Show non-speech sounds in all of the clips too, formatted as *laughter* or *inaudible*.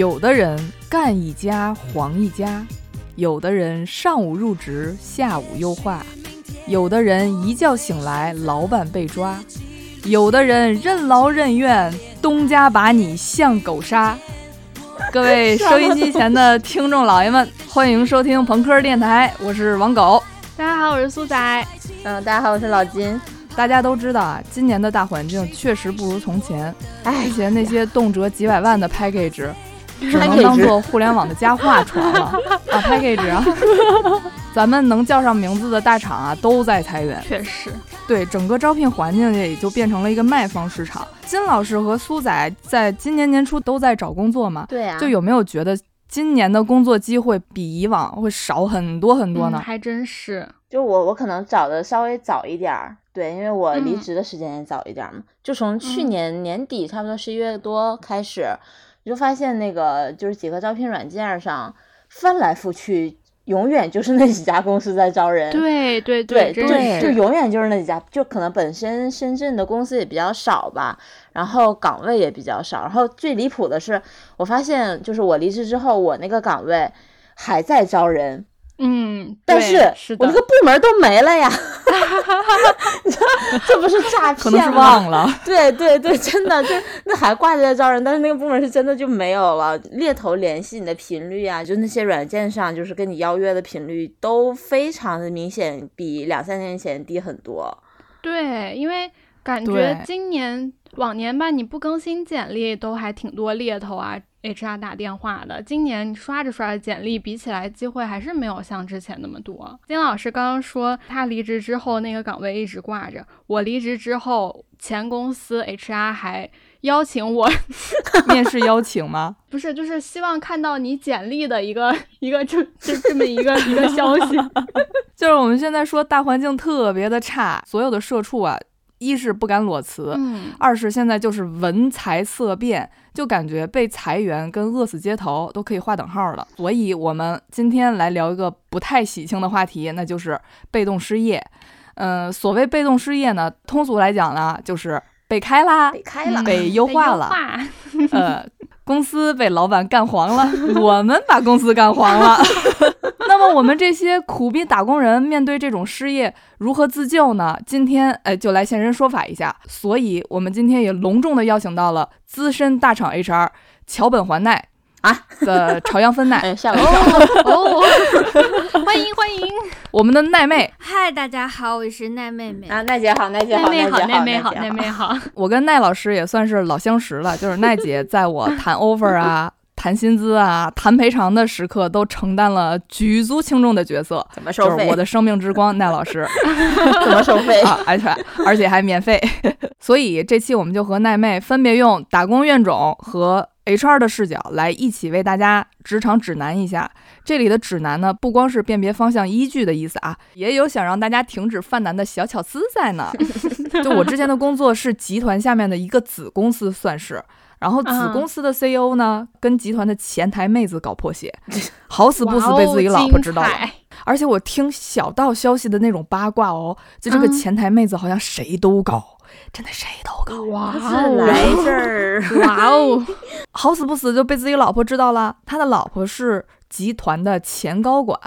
有的人干一家黄一家，有的人上午入职下午优化，有的人一觉醒来老板被抓，有的人任劳任怨，东家把你像狗杀。各位收音机前的听众老爷们，欢迎收听朋克电台，我是王狗。大家好，我是苏仔。嗯，大家好，我是老金。大家都知道啊，今年的大环境确实不如从前。之前那些动辄几百万的 package。只能当做互联网的佳话传了啊，package 啊，咱们能叫上名字的大厂啊，都在裁员。确实，对整个招聘环境也就变成了一个卖方市场。金老师和苏仔在今年年初都在找工作嘛？对啊。就有没有觉得今年的工作机会比以往会少很多很多呢？还真是。就我，我可能找的稍微早一点儿，对，因为我离职的时间也早一点嘛。就从去年年底，差不多十一月多开始。你就发现那个就是几个招聘软件上翻来覆去，永远就是那几家公司在招人。对对对对，就永远就是那几家，就可能本身深圳的公司也比较少吧，然后岗位也比较少。然后最离谱的是，我发现就是我离职之后，我那个岗位还在招人。嗯，但是我那个部门都没了呀，*laughs* *laughs* 这不是诈骗吗？可能是忘了。对对对，真的就那还挂着在招人，但是那个部门是真的就没有了。猎头联系你的频率啊，就那些软件上就是跟你邀约的频率都非常的明显，比两三年前低很多。对，因为感觉今年往年吧，你不更新简历都还挺多猎头啊。HR 打电话的，今年刷着刷着简历，比起来机会还是没有像之前那么多。金老师刚刚说他离职之后那个岗位一直挂着，我离职之后前公司 HR 还邀请我 *laughs* 面试邀请吗？*laughs* 不是，就是希望看到你简历的一个一个这这这么一个一个消息。*laughs* 就是我们现在说大环境特别的差，所有的社畜啊。一是不敢裸辞，二是现在就是闻财色变，就感觉被裁员跟饿死街头都可以划等号了。所以，我们今天来聊一个不太喜庆的话题，那就是被动失业。嗯，所谓被动失业呢，通俗来讲呢，就是被开啦，被开了，被优化了，*laughs* 呃，公司被老板干黄了，*laughs* 我们把公司干黄了。*laughs* 那么我们这些苦逼打工人面对这种失业如何自救呢？今天哎就来现身说法一下。所以我们今天也隆重的邀请到了资深大厂 HR 桥本环奈啊 *laughs* 的朝阳分奶。哎，下午哦，*laughs* 欢迎欢迎我们的奈妹。嗨，大家好，我是奈妹妹啊，奈姐好，奈姐好，奈妹好，奈妹好，奈妹好。我跟奈老师也算是老相识了，就是奈姐在我谈 *laughs* offer 啊。谈薪资啊，谈赔偿的时刻都承担了举足轻重的角色。怎么收费？我的生命之光，奈老师。*laughs* 怎么收费？而且而且还免费。*laughs* 所以这期我们就和奈妹分别用打工怨种和 HR 的视角来一起为大家职场指南一下。这里的指南呢，不光是辨别方向依据的意思啊，也有想让大家停止犯难的小巧思在呢。*laughs* 就我之前的工作是集团下面的一个子公司，算是。然后子公司的 CEO 呢，跟集团的前台妹子搞破鞋，*laughs* 好死不死被自己老婆知道了。而且我听小道消息的那种八卦哦，就这个前台妹子好像谁都搞，真的谁都搞。哇哦，来 *laughs* 事儿！哇哦，好死不死就被自己老婆知道了。他的老婆是集团的前高管，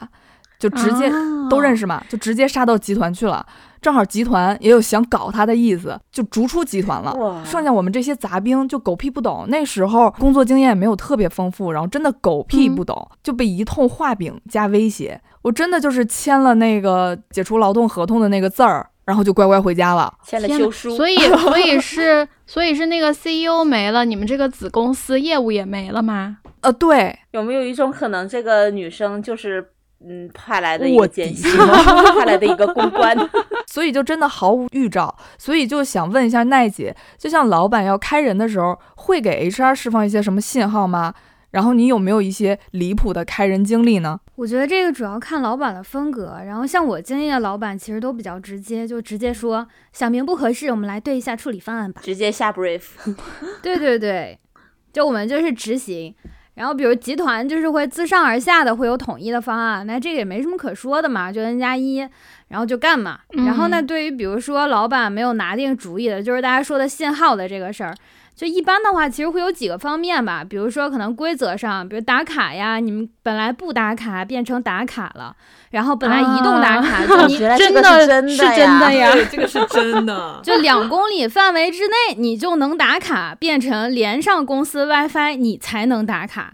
就直接都认识嘛，就直接杀到集团去了。正好集团也有想搞他的意思，就逐出集团了。剩下我们这些杂兵就狗屁不懂，那时候工作经验没有特别丰富，然后真的狗屁不懂，就被一通画饼加威胁。我真的就是签了那个解除劳动合同的那个字儿，然后就乖乖回家了。签了休书。所以，*laughs* 所以是，所以是那个 CEO 没了，你们这个子公司业务也没了吗？呃，对。有没有一种可能，这个女生就是？嗯，派来的一个奸细，*laughs* 派来的一个公关，*laughs* 所以就真的毫无预兆，所以就想问一下奈姐，就像老板要开人的时候，会给 HR 释放一些什么信号吗？然后你有没有一些离谱的开人经历呢？我觉得这个主要看老板的风格，然后像我经历的老板其实都比较直接，就直接说小明不合适，我们来对一下处理方案吧，直接下 brief。对对对，就我们就是执行。然后，比如集团就是会自上而下的会有统一的方案，那这个也没什么可说的嘛，就 N 加一，然后就干嘛。然后呢，对于比如说老板没有拿定主意的，就是大家说的信号的这个事儿，就一般的话，其实会有几个方面吧，比如说可能规则上，比如打卡呀，你们本来不打卡变成打卡了，然后本来移动打卡，就你真的是真的呀，这个是真的，*laughs* 就两公里范围之内你就能打卡，变成连上公司 WiFi 你才能打卡。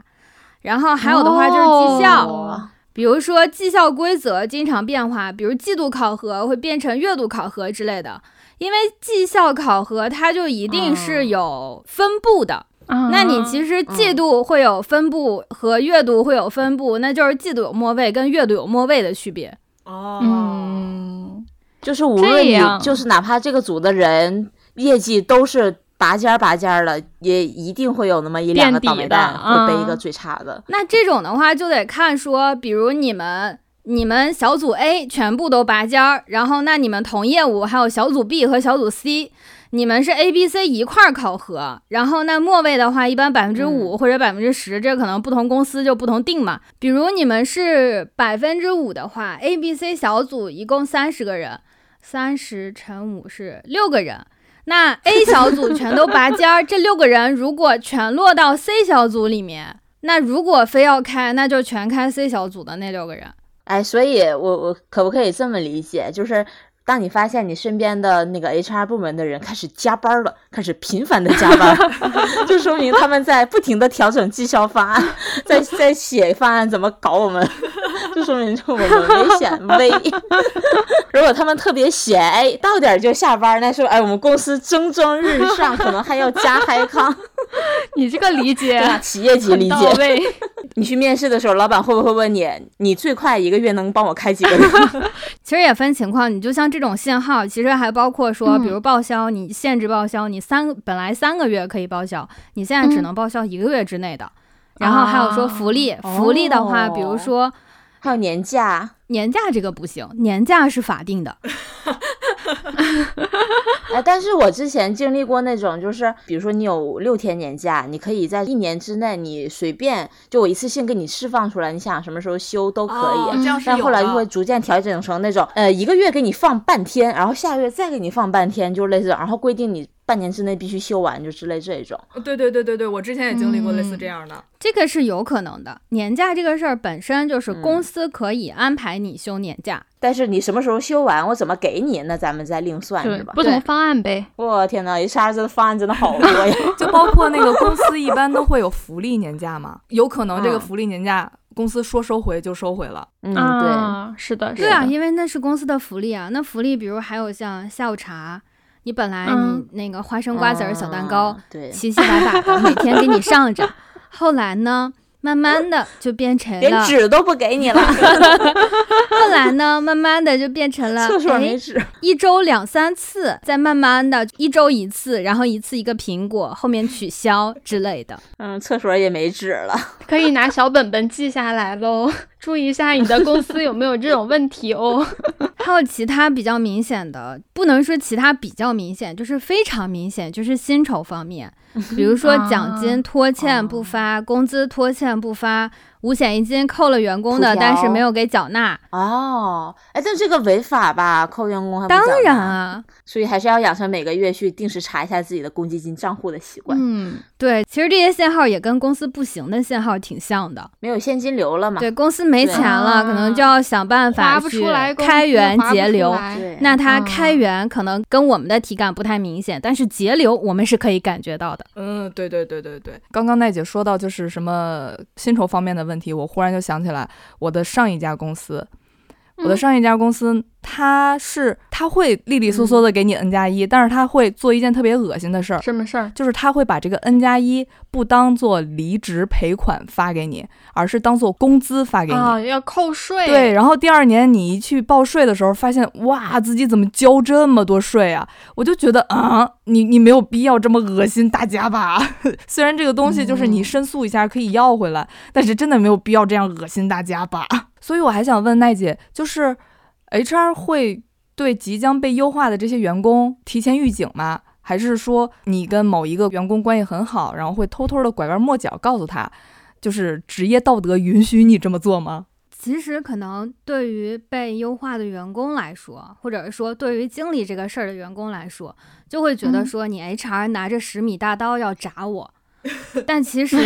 然后还有的话就是绩效，比如说绩效规则经常变化，比如季度考核会变成月度考核之类的。因为绩效考核它就一定是有分布的，那你其实季度会有分布和月度会有分布，那就是季度有末位跟月度有末位的区别。哦，嗯，就是无论你就是哪怕这个组的人业绩都是。拔尖儿拔尖儿了，也一定会有那么一两个倒霉蛋会背一个最差的。那这种的话就得看说，比如你们你们小组 A 全部都拔尖儿，然后那你们同业务还有小组 B 和小组 C，你们是 A、B、C 一块儿考核，然后那末位的话一般百分之五或者百分之十，这可能不同公司就不同定嘛。比如你们是百分之五的话，A、B、C 小组一共三十个人，三十乘五是六个人。那 A 小组全都拔尖儿，*laughs* 这六个人如果全落到 C 小组里面，那如果非要开，那就全开 C 小组的那六个人。哎，所以我我可不可以这么理解，就是？当你发现你身边的那个 HR 部门的人开始加班了，开始频繁的加班，*laughs* 就说明他们在不停的调整绩效方案，在在写方案怎么搞我们，就说明我们危险危。*laughs* *laughs* 如果他们特别闲，哎，到点就下班，那说哎，我们公司蒸蒸日上，可能还要加嗨康。你这个理解，企业级理解。你去面试的时候，老板会不会问你，你最快一个月能帮我开几个人？其实也分情况，你就像这种信号，其实还包括说，比如报销，你限制报销，你三本来三个月可以报销，你现在只能报销一个月之内的。然后还有说福利，福利的话，比如说还有年假，年假这个不行，年假是法定的。*laughs* 哎，但是我之前经历过那种，就是比如说你有六天年假，你可以在一年之内，你随便就我一次性给你释放出来，你想什么时候休都可以。但后来就会逐渐调整成那种，呃，一个月给你放半天，然后下个月再给你放半天，就类似，然后规定你。半年之内必须休完，就之类这种。对对对对对，我之前也经历过类似这样的。这个是有可能的，年假这个事儿本身就是公司可以安排你休年假，但是你什么时候休完，我怎么给你，那咱们再另算，是吧？不同方案呗。我天呐，HR 这的方案真的好多呀！*laughs* 就包括那个公司一般都会有福利年假嘛，*laughs* 有可能这个福利年假公司说收回就收回了。嗯，对，是的，对啊，因为那是公司的福利啊。那福利比如还有像下午茶。你本来你那个花生瓜子儿小蛋糕，七七八八的每天给你上着，后来呢，慢慢的就变成了连纸都不给你了。*laughs* 后来呢，慢慢的就变成了厕所没纸，一周两三次，再慢慢的一周一次，然后一次一个苹果，后面取消之类的。嗯，厕所也没纸了，*laughs* 可以拿小本本记下来喽。注意一下你的公司有没有这种问题哦。*laughs* 还有其他比较明显的，不能说其他比较明显，就是非常明显，就是薪酬方面，比如说奖金拖欠不发，工资拖欠不发。五险一金扣了员工的，但是没有给缴纳哦。哎，但这个违法吧？扣员工还当然啊，所以还是要养成每个月去定时查一下自己的公积金账户的习惯。嗯，对，其实这些信号也跟公司不行的信号挺像的，没有现金流了嘛？对公司没钱了，可能就要想办法去开源节流。那它开源可能跟我们的体感不太明显，但是节流我们是可以感觉到的。嗯，对对对对对。刚刚奈姐说到就是什么薪酬方面的问题，我忽然就想起来我的上一家公司，我的上一家公司。他是他会利利索索的给你 N 加一，但是他会做一件特别恶心的事儿。什么事儿？就是他会把这个 N 加一不当做离职赔款发给你，而是当做工资发给你。啊，要扣税。对，然后第二年你一去报税的时候，发现哇，自己怎么交这么多税啊？我就觉得啊，你你没有必要这么恶心大家吧？*laughs* 虽然这个东西就是你申诉一下可以要回来，但是真的没有必要这样恶心大家吧？所以我还想问奈姐，就是。HR 会对即将被优化的这些员工提前预警吗？还是说你跟某一个员工关系很好，然后会偷偷的拐弯抹角告诉他，就是职业道德允许你这么做吗？其实可能对于被优化的员工来说，或者是说对于经理这个事儿的员工来说，就会觉得说你 HR 拿着十米大刀要铡我。*laughs* 但其实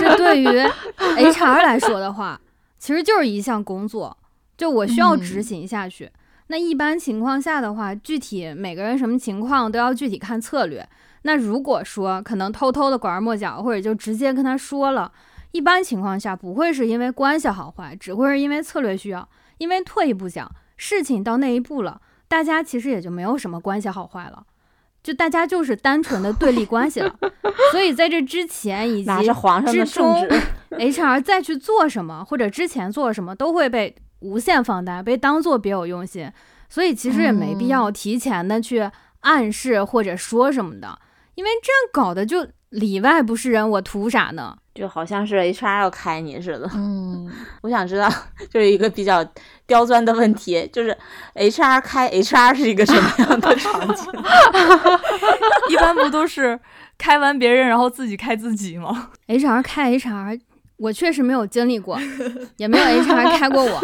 这对于 HR 来说的话，其实就是一项工作，就我需要执行下去。那一般情况下的话，具体每个人什么情况都要具体看策略。那如果说可能偷偷的拐弯抹角，或者就直接跟他说了，一般情况下不会是因为关系好坏，只会是因为策略需要。因为退一步讲，事情到那一步了，大家其实也就没有什么关系好坏了。就大家就是单纯的对立 *laughs* 关系了，所以在这之前以及之中，HR 再去做什么或者之前做什么都会被无限放大，被当做别有用心，所以其实也没必要提前的去暗示或者说什么的，因为这样搞的就里外不是人，我图啥呢？就好像是 HR 要开你似的。嗯，*laughs* 我想知道，就是一个比较刁钻的问题，就是 HR 开 HR 是一个什么样的场景？*laughs* 一般不都是开完别人，然后自己开自己吗？HR 开 HR，我确实没有经历过，也没有 HR *laughs* 开过我。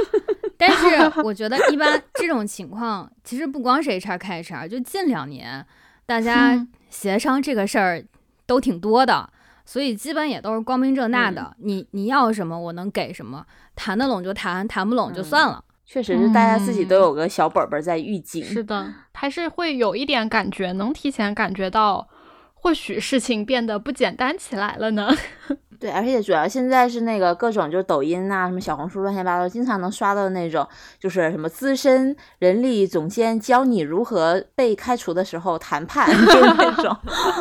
但是我觉得，一般这种情况，其实不光是 HR 开 HR，就近两年大家协商这个事儿都挺多的。所以基本也都是光明正大的，你你要什么我能给什么，谈得拢就谈，谈不拢就算了。确实是大家自己都有个小本本在预警。是的，还是会有一点感觉，能提前感觉到，或许事情变得不简单起来了呢。*laughs* 对，而且主要现在是那个各种就是抖音呐，什么小红书乱七八糟，经常能刷到那种，就是什么资深人力总监教你如何被开除的时候谈判，就是那 *laughs* 种。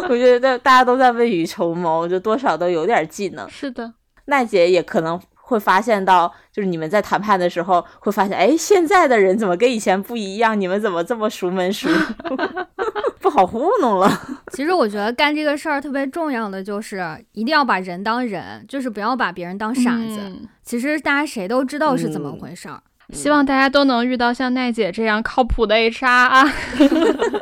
我觉得大家都在未雨绸缪，就多少都有点技能。是的，奈姐也可能。会发现到，就是你们在谈判的时候，会发现，哎，现在的人怎么跟以前不一样？你们怎么这么熟门熟路，*laughs* 不好糊弄了？*laughs* 其实我觉得干这个事儿特别重要的就是一定要把人当人，就是不要把别人当傻子。其实大家谁都知道是怎么回事儿。希望大家都能遇到像奈姐这样靠谱的 HR 啊。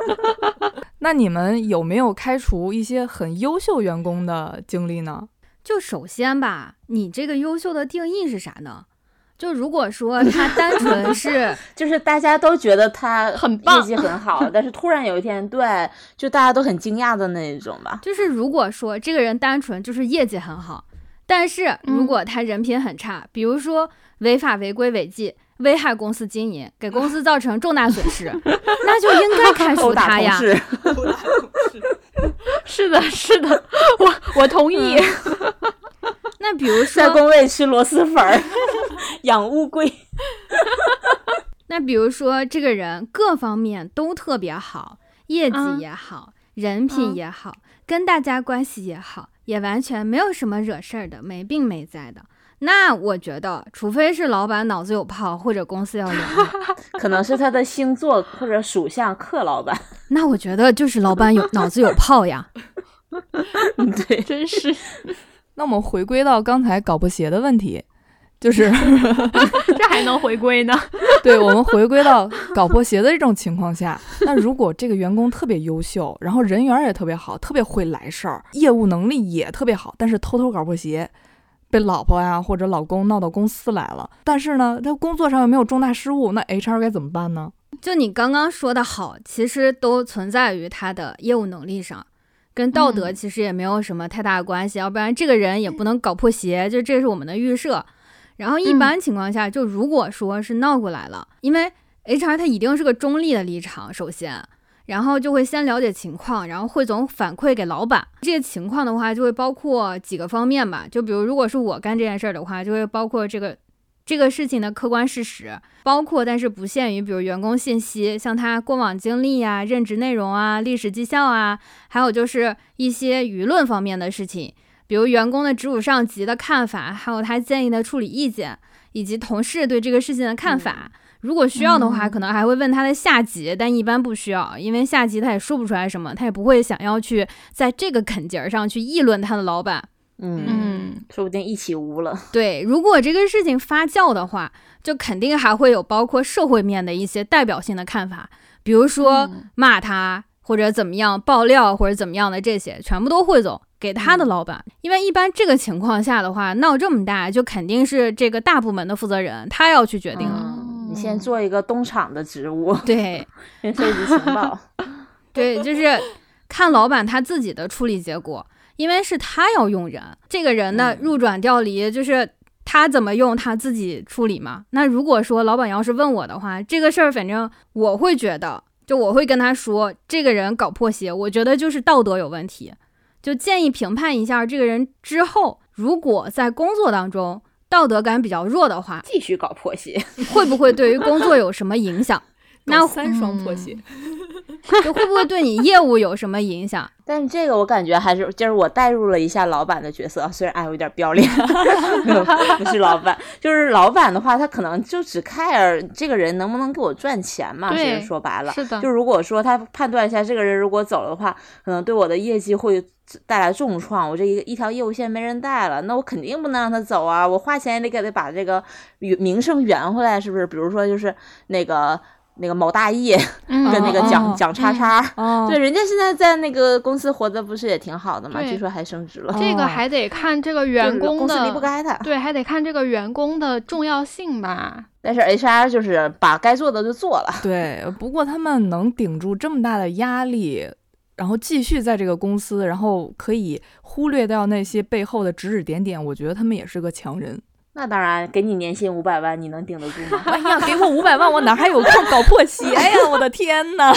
*laughs* 那你们有没有开除一些很优秀员工的经历呢？就首先吧，你这个优秀的定义是啥呢？就如果说他单纯是，*laughs* 就是大家都觉得他很棒，业绩很好，但是突然有一天，对，就大家都很惊讶的那一种吧。就是如果说这个人单纯就是业绩很好，但是如果他人品很差，比如说违法违规违纪。危害公司经营，给公司造成重大损失，*laughs* 那就应该开除他呀。*laughs* 是的，是的，我我同意。*laughs* 那比如说在工位吃螺蛳粉儿，养乌龟。那比如说这个人各方面都特别好，业绩也好，人品也好，跟大家关系也好，也完全没有什么惹事儿的，没病没灾的。那我觉得，除非是老板脑子有泡，或者公司要凉，*laughs* 可能是他的星座或者属相克老板。*laughs* 那我觉得就是老板有脑子有泡呀。*laughs* 对，真是。那我们回归到刚才搞破鞋的问题，就是这还能回归呢？对，我们回归到搞破鞋的这种情况下，那如果这个员工特别优秀，然后人缘也特别好，特别会来事儿，业务能力也特别好，但是偷偷搞破鞋。被老婆呀或者老公闹到公司来了，但是呢，他工作上又没有重大失误，那 HR 该怎么办呢？就你刚刚说的好，其实都存在于他的业务能力上，跟道德其实也没有什么太大的关系，要不然这个人也不能搞破鞋，就这是我们的预设。然后一般情况下，就如果说是闹过来了，因为 HR 他一定是个中立的立场，首先。然后就会先了解情况，然后汇总反馈给老板。这个情况的话，就会包括几个方面吧。就比如，如果是我干这件事儿的话，就会包括这个这个事情的客观事实，包括但是不限于，比如员工信息，像他过往经历呀、任职内容啊、历史绩效啊，还有就是一些舆论方面的事情，比如员工的直属上级的看法，还有他建议的处理意见，以及同事对这个事情的看法。如果需要的话，可能还会问他的下级，但一般不需要，因为下级他也说不出来什么，他也不会想要去在这个坎节儿上去议论他的老板。嗯，说不定一起污了。对，如果这个事情发酵的话，就肯定还会有包括社会面的一些代表性的看法，比如说骂他或者怎么样爆料或者怎么样的这些，全部都汇总，给他的老板，因为一般这个情况下的话，闹这么大，就肯定是这个大部门的负责人他要去决定了。你先做一个东厂的职务，对，先收集情报，*laughs* 对，就是看老板他自己的处理结果，因为是他要用人，这个人呢入转调离就是他怎么用他自己处理嘛。那如果说老板要是问我的话，这个事儿反正我会觉得，就我会跟他说，这个人搞破鞋，我觉得就是道德有问题。就建议评判一下这个人之后，如果在工作当中道德感比较弱的话，继续搞破鞋，会不会对于工作有什么影响？*laughs* 那三双破鞋，就会不会对你业务有什么影响？*laughs* 但是这个我感觉还是就是我代入了一下老板的角色，虽然哎有点不要脸，*laughs* 不是老板，就是老板的话，他可能就只 care 这个人能不能给我赚钱嘛。其实说白了，是的。就如果说他判断一下这个人如果走的话，可能对我的业绩会带来重创，我这一一条业务线没人带了，那我肯定不能让他走啊！我花钱也得给他把这个名声圆回来，是不是？比如说就是那个。那个某大义跟 *laughs* 那个蒋蒋叉叉，对，人家现在在那个公司活的不是也挺好的嘛？据说还升职了。这个还得看这个员工的，公司离不开他。对，还得看这个员工的重要性吧。但是 HR 就是把该做的就做了。对，不过他们能顶住这么大的压力，然后继续在这个公司，然后可以忽略掉那些背后的指指点点，我觉得他们也是个强人。那当然，给你年薪五百万，你能顶得住吗？*laughs* 哎呀，给我五百万，我哪还有空搞破鞋 *laughs* 呀？我的天呐！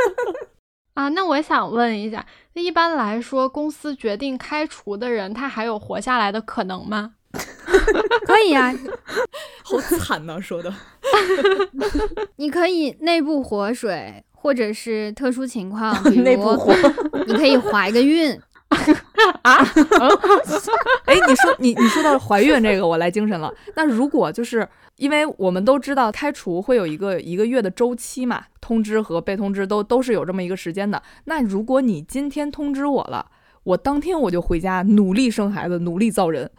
*laughs* 啊，那我想问一下，那一般来说，公司决定开除的人，他还有活下来的可能吗？可以啊，好惨呐，说的。你可以内部活水，或者是特殊情况，内部活，你可以怀个孕。啊，*laughs* 哎，你说你你说到怀孕这个，我来精神了。那如果就是因为我们都知道开除会有一个一个月的周期嘛，通知和被通知都都是有这么一个时间的。那如果你今天通知我了，我当天我就回家努力生孩子，努力造人，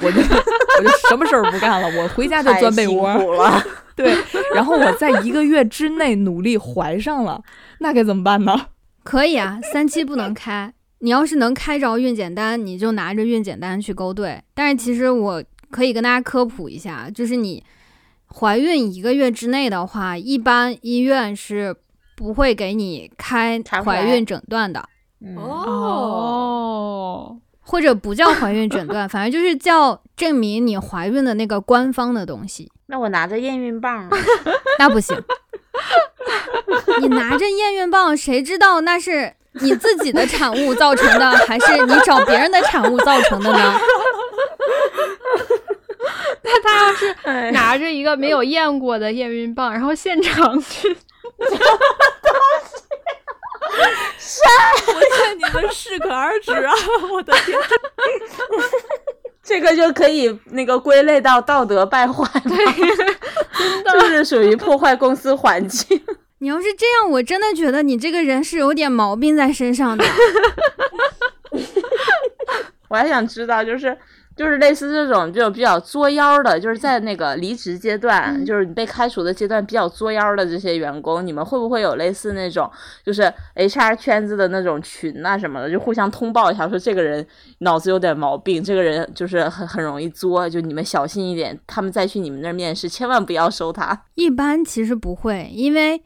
我就我就什么事儿不干了，我回家就钻被窝了。*laughs* 对，然后我在一个月之内努力怀上了，那该怎么办呢？可以啊，三期不能开。你要是能开着孕检单，你就拿着孕检单去勾兑。但是其实我可以跟大家科普一下，就是你怀孕一个月之内的话，一般医院是不会给你开怀孕诊断的。哦，或者不叫怀孕诊断，反正就是叫证明你怀孕的那个官方的东西。那我拿着验孕棒，*laughs* 那不行。你拿着验孕棒，谁知道那是？你自己的产物造成的，还是你找别人的产物造成的呢？*laughs* 那他要是 *laughs* 拿着一个没有验过的验孕棒，然后现场去，晒，我劝你们适可而止啊！我的天，*laughs* 这个就可以那个归类到道德败坏，对，就是属于破坏公司环境。你要是这样，我真的觉得你这个人是有点毛病在身上的。*laughs* *laughs* 我还想知道，就是就是类似这种就比较作妖的，就是在那个离职阶段，就是你被开除的阶段比较作妖的这些员工，你们会不会有类似那种就是 HR 圈子的那种群啊什么的，就互相通报一下，说这个人脑子有点毛病，这个人就是很很容易作，就你们小心一点，他们再去你们那儿面试，千万不要收他。一般其实不会，因为。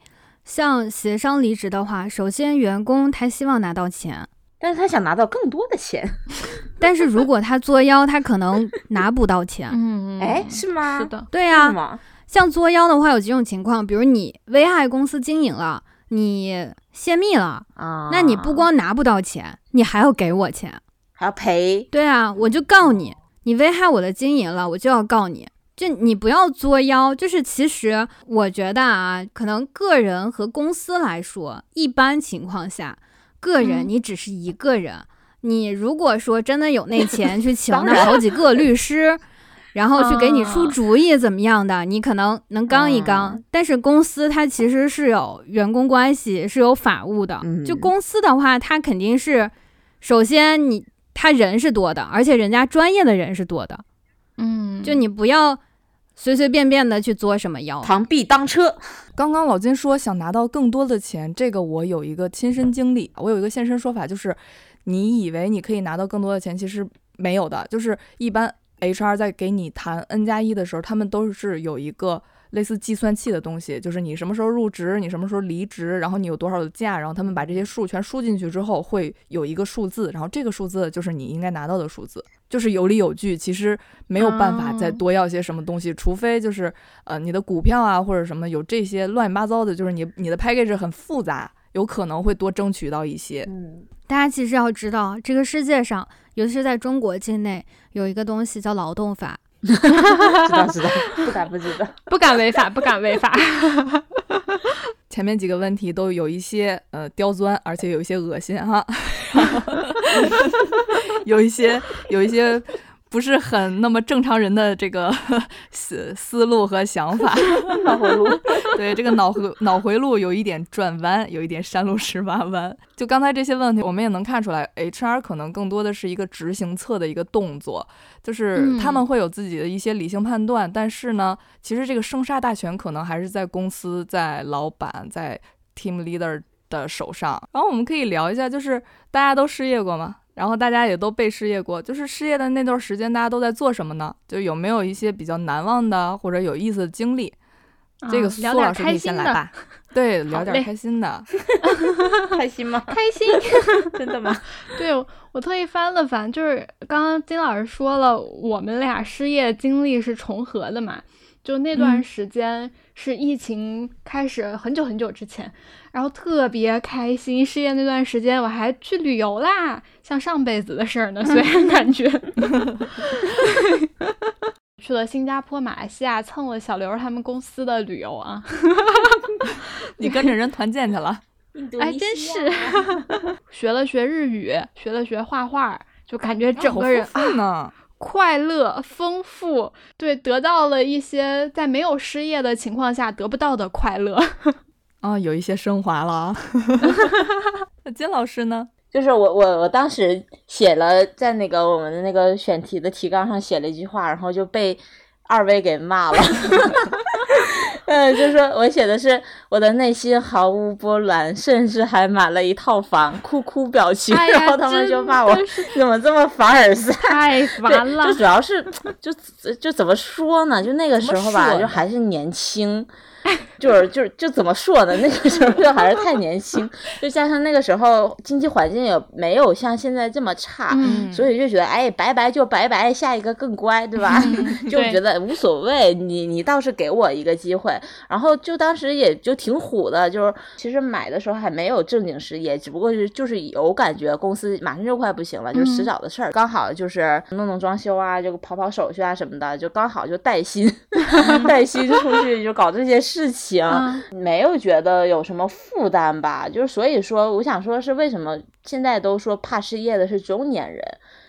像协商离职的话，首先员工他希望拿到钱，但是他想拿到更多的钱。*laughs* 但是如果他作妖，他可能拿不到钱。嗯，哎，是吗？是的，对呀。像作妖的话，有几种情况，比如你危害公司经营了，你泄密了啊，那你不光拿不到钱，你还要给我钱，还要赔。对啊，我就告你，你危害我的经营了，我就要告你。就你不要作妖，就是其实我觉得啊，可能个人和公司来说，一般情况下，个人你只是一个人，你如果说真的有那 *laughs* 钱去请那好几个律 *laughs* 师，然后去给你出主意怎么样的，你可能能刚一刚。但是公司它其实是有员工关系，是有法务的。就公司的话，它肯定是首先你他人是多的，而且人家专业的人是多的。嗯，就你不要。随随便便的去作什么妖，螳臂当车。刚刚老金说想拿到更多的钱，这个我有一个亲身经历，我有一个现身说法，就是你以为你可以拿到更多的钱，其实没有的。就是一般 HR 在给你谈 N 加一的时候，他们都是有一个。类似计算器的东西，就是你什么时候入职，你什么时候离职，然后你有多少的假，然后他们把这些数全输进去之后，会有一个数字，然后这个数字就是你应该拿到的数字，就是有理有据。其实没有办法再多要些什么东西，除非就是呃你的股票啊或者什么有这些乱七八糟的，就是你你的 package 很复杂，有可能会多争取到一些。嗯，大家其实要知道，这个世界上，尤其是在中国境内，有一个东西叫劳动法。知道知道，*laughs* 不敢不知道，不敢违法，不敢违法。*laughs* 前面几个问题都有一些呃刁钻，而且有一些恶心哈，有一些有一些。不是很那么正常人的这个 *laughs* 思思路和想法，脑回路，*laughs* 对这个脑回脑回路有一点转弯，有一点山路十八弯。就刚才这些问题，我们也能看出来，HR 可能更多的是一个执行侧的一个动作，就是他们会有自己的一些理性判断，但是呢，其实这个生杀大权可能还是在公司、在老板、在 team leader 的手上。然后我们可以聊一下，就是大家都失业过吗？然后大家也都被失业过，就是失业的那段时间，大家都在做什么呢？就有没有一些比较难忘的或者有意思的经历？这个苏老师可以先来吧。对，*laughs* 聊点开心的。*laughs* 开心吗？开心，*laughs* 真的吗？对我特意翻了翻，就是刚刚金老师说了，我们俩失业经历是重合的嘛。就那段时间是疫情开始很久很久之前，然后特别开心。失业那段时间，我还去旅游啦，像上辈子的事儿呢。虽然感觉 *laughs* *laughs* 去了新加坡、马来西亚蹭了小刘他们公司的旅游啊，*laughs* 你跟着人团建去了？哎，真是学了学日语，学了学画画，就感觉整个人啊。快乐、丰富，对，得到了一些在没有失业的情况下得不到的快乐啊，*laughs* 有一些升华了。*laughs* 那金老师呢？就是我，我，我当时写了在那个我们的那个选题的提纲上写了一句话，然后就被二位给骂了。嗯，就说我写的是我的内心毫无波澜，甚至还买了一套房，哭哭表情，然后他们就骂我怎么这么凡尔赛，太烦了。就主要是就 *tsk* 就怎么说呢？就那个时候吧，就还是年轻。*laughs* 就是就是就怎么说呢？那个时候就还是太年轻，就加上那个时候经济环境也没有像现在这么差，所以就觉得哎，拜拜就拜拜，下一个更乖，对吧？*laughs* 就觉得无所谓，你你倒是给我一个机会。然后就当时也就挺虎的，就是其实买的时候还没有正经失业，只不过是就是有感觉公司马上就快不行了，就是迟早的事儿。刚好就是弄弄装修啊，就跑跑手续啊什么的，就刚好就带薪 *laughs* 带薪出去就搞这些事。事情没有觉得有什么负担吧，就是所以说，我想说的是为什么现在都说怕失业的是中年人。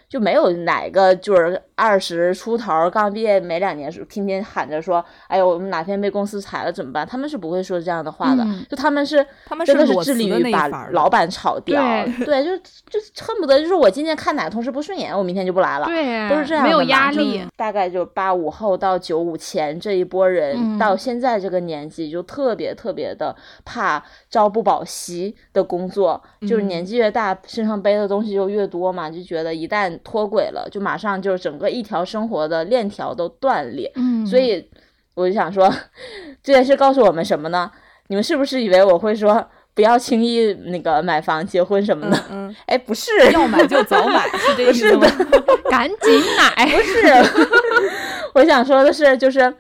就没有哪个就是二十出头刚毕业没两年，天天喊着说：“哎呦，我们哪天被公司裁了怎么办？”他们是不会说这样的话的。就他们是，他们真的是致力于把老板炒掉。*laughs* 对，就就恨不得就是我今天看哪个同事不顺眼，我明天就不来了。对，都是这样的。没有压力。大概就八五后到九五前这一波人，到现在这个年纪，就特别特别的怕朝不保夕的工作。就是年纪越大，身上背的东西就越多嘛，就觉得一旦脱轨了，就马上就整个一条生活的链条都断裂。嗯，所以我就想说，*laughs* 这件事告诉我们什么呢？你们是不是以为我会说不要轻易那个买房、结婚什么的？嗯，*laughs* 哎，不是，要买就早买，是这意思吗？*laughs* 赶紧买，不是。我想说的是，就是。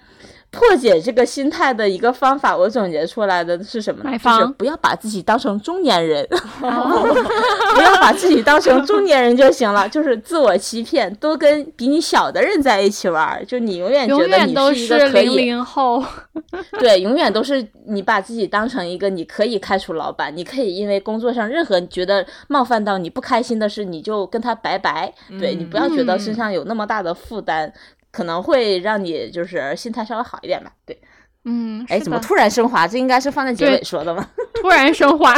破解这个心态的一个方法，我总结出来的是什么？就是，不要把自己当成中年人，*laughs* 不要把自己当成中年人就行了，就是自我欺骗，多跟比你小的人在一起玩，就你永远觉得你是一个可以。零零后，*laughs* 对，永远都是你把自己当成一个你可以开除老板，你可以因为工作上任何觉得冒犯到你不开心的事，你就跟他拜拜。对你不要觉得身上有那么大的负担。可能会让你就是心态稍微好一点吧，对，嗯，哎，怎么突然升华？这应该是放在结尾说的吗？*laughs* 突然升华，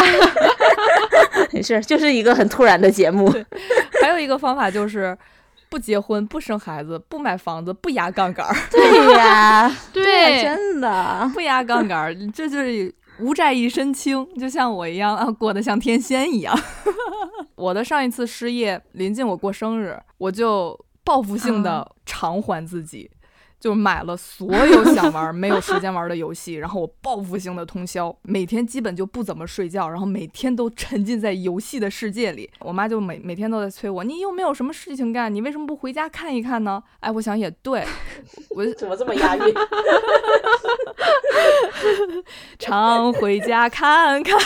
没事，就是一个很突然的节目。*laughs* 还有一个方法就是不结婚、不生孩子、不买房子、不压杠杆儿。*laughs* 对呀，对，真的不压杠杆儿，这就是无债一身轻，就像我一样啊，过得像天仙一样。我的上一次失业临近我过生日，我就报复性的偿还自己。就买了所有想玩没有时间玩的游戏，*laughs* 然后我报复性的通宵，每天基本就不怎么睡觉，然后每天都沉浸在游戏的世界里。我妈就每每天都在催我，你又没有什么事情干，你为什么不回家看一看呢？哎，我想也对，*laughs* 我怎么这么押韵？*laughs* 常回家看看，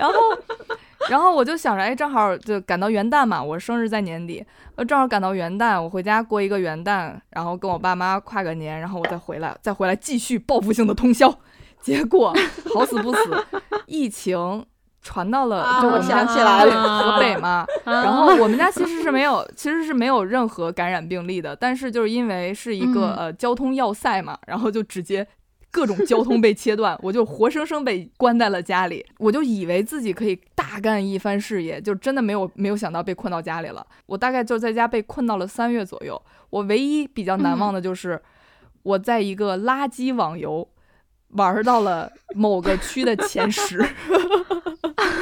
然后。然后我就想着，哎，正好就赶到元旦嘛，我生日在年底，呃，正好赶到元旦，我回家过一个元旦，然后跟我爸妈跨个年，然后我再回来，再回来继续报复性的通宵。*laughs* 结果好死不死，疫情传到了，就我想起来了，河北嘛。然后我们家其实是没有，其实是没有任何感染病例的，但是就是因为是一个呃交通要塞嘛，然后就直接。各种交通被切断，*laughs* 我就活生生被关在了家里。我就以为自己可以大干一番事业，就真的没有没有想到被困到家里了。我大概就在家被困到了三月左右。我唯一比较难忘的就是我在一个垃圾网游玩到了某个区的前十。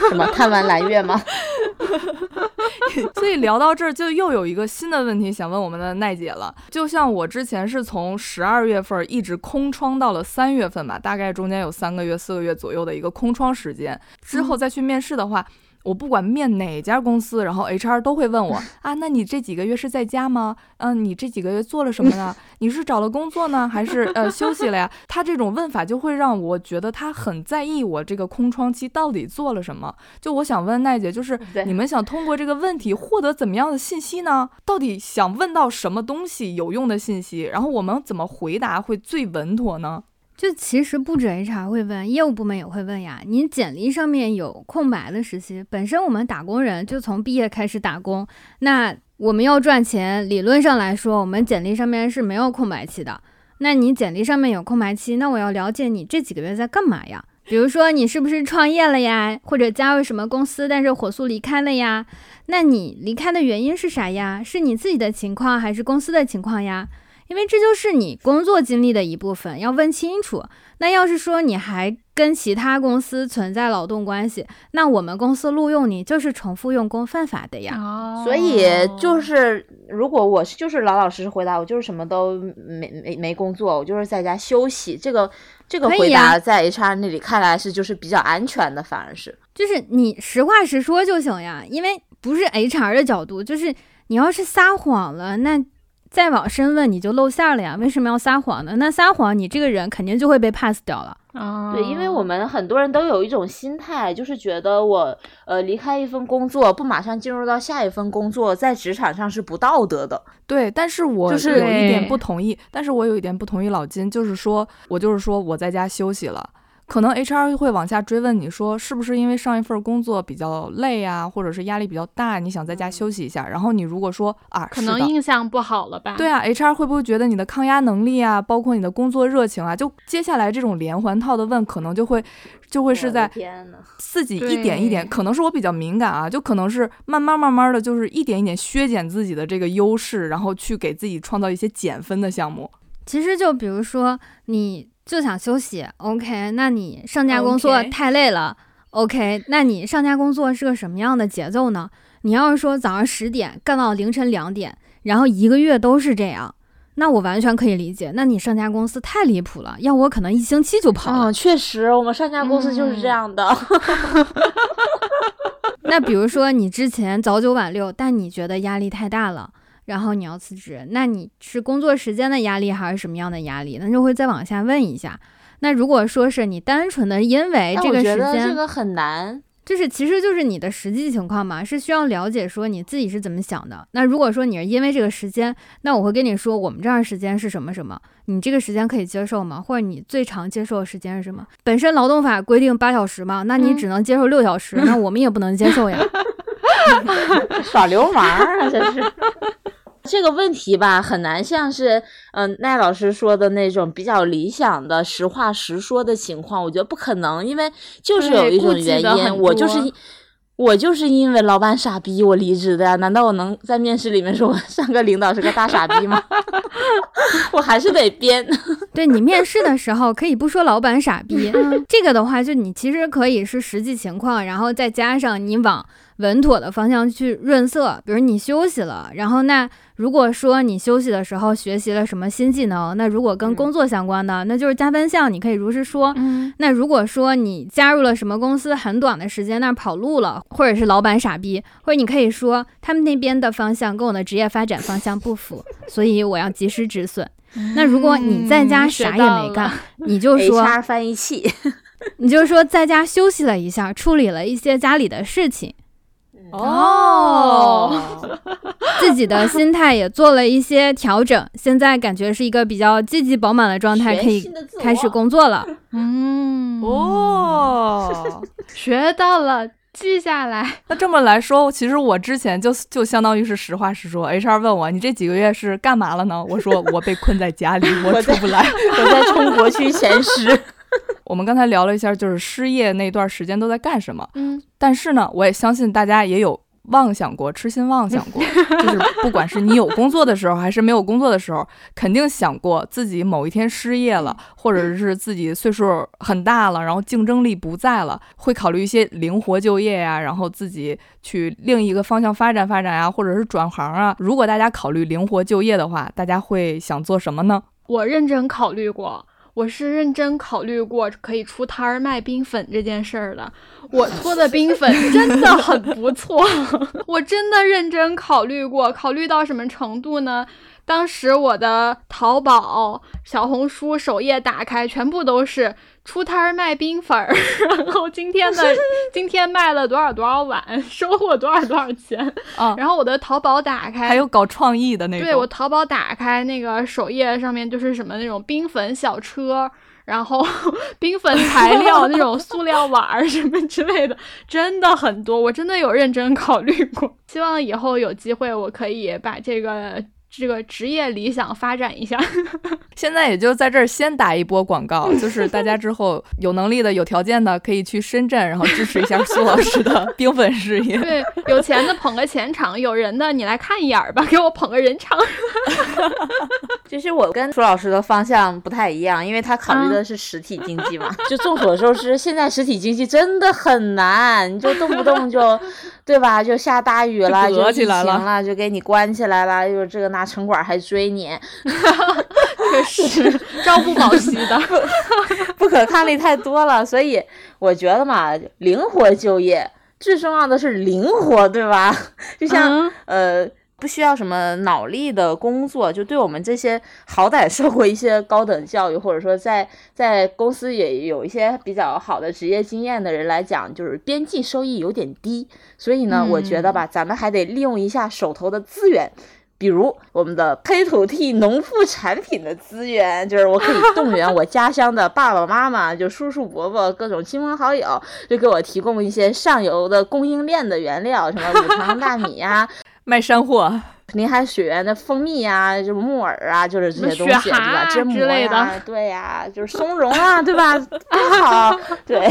什么？看完蓝月吗？*laughs* 所以聊到这儿，就又有一个新的问题想问我们的奈姐了。就像我之前是从十二月份一直空窗到了三月份吧，大概中间有三个月、四个月左右的一个空窗时间，之后再去面试的话。我不管面哪家公司，然后 HR 都会问我 *laughs* 啊，那你这几个月是在家吗？嗯，你这几个月做了什么呢？*laughs* 你是找了工作呢，还是呃休息了呀？他这种问法就会让我觉得他很在意我这个空窗期到底做了什么。就我想问奈姐，就是你们想通过这个问题获得怎么样的信息呢？到底想问到什么东西有用的信息？然后我们怎么回答会最稳妥呢？就其实不止 HR 会问，业务部门也会问呀。你简历上面有空白的实习，本身我们打工人就从毕业开始打工，那我们要赚钱，理论上来说，我们简历上面是没有空白期的。那你简历上面有空白期，那我要了解你这几个月在干嘛呀？比如说你是不是创业了呀，或者加入什么公司，但是火速离开了呀？那你离开的原因是啥呀？是你自己的情况还是公司的情况呀？因为这就是你工作经历的一部分，要问清楚。那要是说你还跟其他公司存在劳动关系，那我们公司录用你就是重复用工犯法的呀。哦，所以就是如果我就是老老实实回答，我就是什么都没没没工作，我就是在家休息。这个这个回答在 HR 那里看来是就是比较安全的，反而是就是你实话实说就行呀。因为不是 HR 的角度，就是你要是撒谎了，那。再往深问，你就露馅了呀？为什么要撒谎呢？那撒谎，你这个人肯定就会被 pass 掉了。啊，对，因为我们很多人都有一种心态，就是觉得我呃离开一份工作，不马上进入到下一份工作，在职场上是不道德的。对，但是我就是有一点不同意，但是我有一点不同意老金，就是说我就是说我在家休息了。可能 HR 会往下追问你说，是不是因为上一份工作比较累啊，或者是压力比较大，你想在家休息一下？然后你如果说啊，可能印象不好了吧？对啊，HR 会不会觉得你的抗压能力啊，包括你的工作热情啊，就接下来这种连环套的问，可能就会就会是在自己一点一点，可能是我比较敏感啊，就可能是慢慢慢慢的就是一点一点削减自己的这个优势，然后去给自己创造一些减分的项目。其实就比如说你。就想休息，OK？那你上家工作太累了，OK？那你上家工作是个什么样的节奏呢？你要是说早上十点干到凌晨两点，然后一个月都是这样，那我完全可以理解。那你上家公司太离谱了，要我可能一星期就跑了。确实，我们上家公司就是这样的。*laughs* 那比如说你之前早九晚六，但你觉得压力太大了。然后你要辞职，那你是工作时间的压力还是什么样的压力？那就会再往下问一下。那如果说是你单纯的因为这个时间，这个很难。就是其实就是你的实际情况嘛，是需要了解说你自己是怎么想的。那如果说你是因为这个时间，那我会跟你说我们这儿时间是什么什么，你这个时间可以接受吗？或者你最长接受的时间是什么？本身劳动法规定八小时嘛，那你只能接受六小时，那我们也不能接受呀。*laughs* *laughs* 耍流氓啊，这是。这个问题吧，很难像是嗯奈老师说的那种比较理想的实话实说的情况，我觉得不可能，因为就是有一种原因，我就是我就是因为老板傻逼我离职的呀，难道我能在面试里面说我上个领导是个大傻逼吗？*laughs* 我还是得编。对你面试的时候可以不说老板傻逼，*laughs* 这个的话就你其实可以是实际情况，然后再加上你往。稳妥的方向去润色，比如你休息了，然后那如果说你休息的时候学习了什么新技能，那如果跟工作相关的，那就是加分项，你可以如实说。那如果说你加入了什么公司很短的时间，那跑路了，或者是老板傻逼，或者你可以说他们那边的方向跟我的职业发展方向不符，所以我要及时止损。那如果你在家啥也没干，你就说 HR 翻译器，*laughs* 你就说在家休息了一下，处理了一些家里的事情。哦，*laughs* 自己的心态也做了一些调整，现在感觉是一个比较积极饱满的状态，可以开始工作了。嗯，哦，*laughs* 学到了，记下来。*laughs* 那这么来说，其实我之前就就相当于是实话实说。HR 问我，你这几个月是干嘛了呢？我说我被困在家里，我出不来，我在冲国区前十。*laughs* 我们刚才聊了一下，就是失业那段时间都在干什么。嗯，但是呢，我也相信大家也有妄想过，痴心妄想过，*laughs* 就是不管是你有工作的时候，还是没有工作的时候，肯定想过自己某一天失业了，或者是自己岁数很大了，然后竞争力不在了，会考虑一些灵活就业呀，然后自己去另一个方向发展发展呀，或者是转行啊。如果大家考虑灵活就业的话，大家会想做什么呢？我认真考虑过。我是认真考虑过可以出摊儿卖冰粉这件事儿的。我搓的冰粉真的很不错，*laughs* 我真的认真考虑过，考虑到什么程度呢？当时我的淘宝、小红书首页打开，全部都是。出摊儿卖冰粉儿，*laughs* 然后今天的 *laughs* 今天卖了多少多少碗，*laughs* 收获多少多少钱。然后我的淘宝打开，还有搞创意的那种。对我淘宝打开那个首页上面就是什么那种冰粉小车，然后冰粉材料那种塑料碗儿什么之类的，真的很多。我真的有认真考虑过，希望以后有机会我可以把这个。这个职业理想发展一下，*laughs* 现在也就在这儿先打一波广告，就是大家之后 *laughs* 有能力的、有条件的，可以去深圳，然后支持一下苏老师的 *laughs* 冰粉事业。对，有钱的捧个钱场，有人的你来看一眼吧，给我捧个人场。其实我跟苏老师的方向不太一样，因为他考虑的是实体经济嘛。就众所周知，现在实体经济真的很难，你就动不动就，对吧？就下大雨了，就疫情了，就给你关起来了，又这个那。城管还追你，*laughs* 确实朝不保夕的，*laughs* 不可抗力太多了。所以我觉得嘛，灵活就业最重要的是灵活，对吧？就像呃，不需要什么脑力的工作，就对我们这些好歹受过一些高等教育，或者说在在公司也有一些比较好的职业经验的人来讲，就是边际收益有点低。所以呢，我觉得吧，咱们还得利用一下手头的资源。比如我们的黑土地农副产品的资源，就是我可以动员我家乡的爸爸妈妈，就叔叔伯伯，各种亲朋好友，就给我提供一些上游的供应链的原料，什么五常大米呀，卖山货。林海雪原的蜂蜜啊，就木耳啊，就是这些东西，对吧？芥末呀，对呀，就是松茸啊，*laughs* 对吧？多好，对，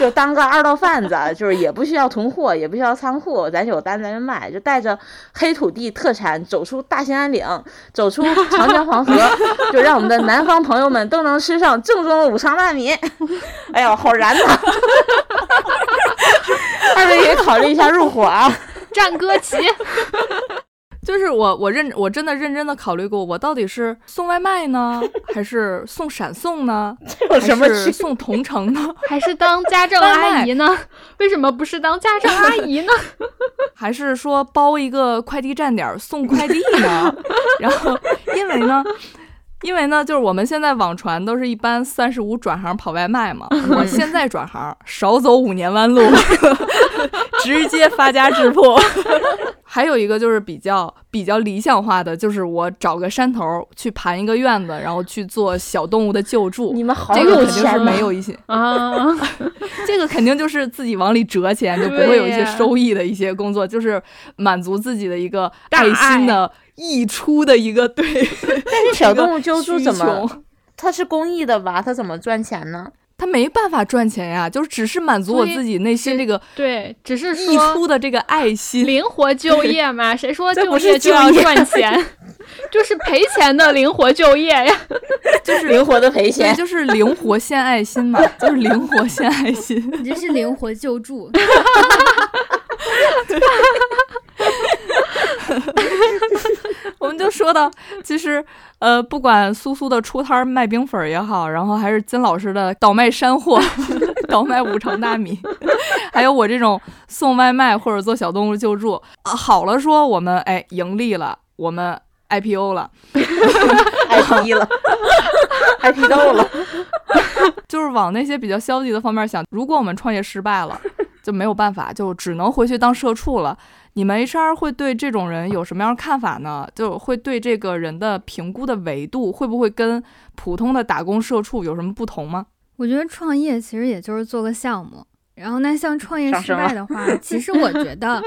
就当个二道贩子，*laughs* 就是也不需要囤货，也不需要仓库，咱有单咱就卖，就带着黑土地特产走出大兴安岭，走出长江黄河，就让我们的南方朋友们都能吃上正宗的五常大米。哎呀，好燃呐！*laughs* 二位也考虑一下入伙啊，*laughs* 战歌旗。就是我，我认我真的认真的考虑过，我到底是送外卖呢，还是送闪送呢？*laughs* 还是送同城呢？*laughs* *laughs* 还是当家政阿姨呢？为什么不是当家政阿姨呢？还是说包一个快递站点送快递呢？然后因为呢？因为呢，就是我们现在网传都是一般三十五转行跑外卖嘛。*laughs* 我现在转行，少走五年弯路，*laughs* *laughs* 直接发家致富。还有一个就是比较比较理想化的，就是我找个山头去盘一个院子，然后去做小动物的救助。你们好有钱没有一些啊，这个肯定就是自己往里折钱，就不会有一些收益的一些工作，就是满足自己的一个爱心的。溢出的一个对，*laughs* 但是小动物 *laughs* 救助怎么？它是公益的吧？它怎么赚钱呢？它没办法赚钱呀，就是只是满足我自己内心这个对，只是溢出的这个爱心，灵活就业嘛？*laughs* 谁说就业就要赚钱？就是赔钱的灵活就业呀，就是灵活的赔钱，就是灵活献爱心嘛，就是灵活献爱心，你这是灵活救助。*laughs* 我们就说到，其实，呃，不管苏苏的出摊卖冰粉也好，然后还是金老师的倒卖山货，*laughs* 倒卖五常大米，*laughs* 还有我这种送外卖或者做小动物救助，啊，好了，说我们哎盈利了，我们 IPO 了，IP 了，IP 到了，就是往那些比较消极的方面想，如果我们创业失败了，就没有办法，就只能回去当社畜了。你们 HR 会对这种人有什么样的看法呢？就会对这个人的评估的维度会不会跟普通的打工社畜有什么不同吗？我觉得创业其实也就是做个项目，然后那像创业失败的话，其实我觉得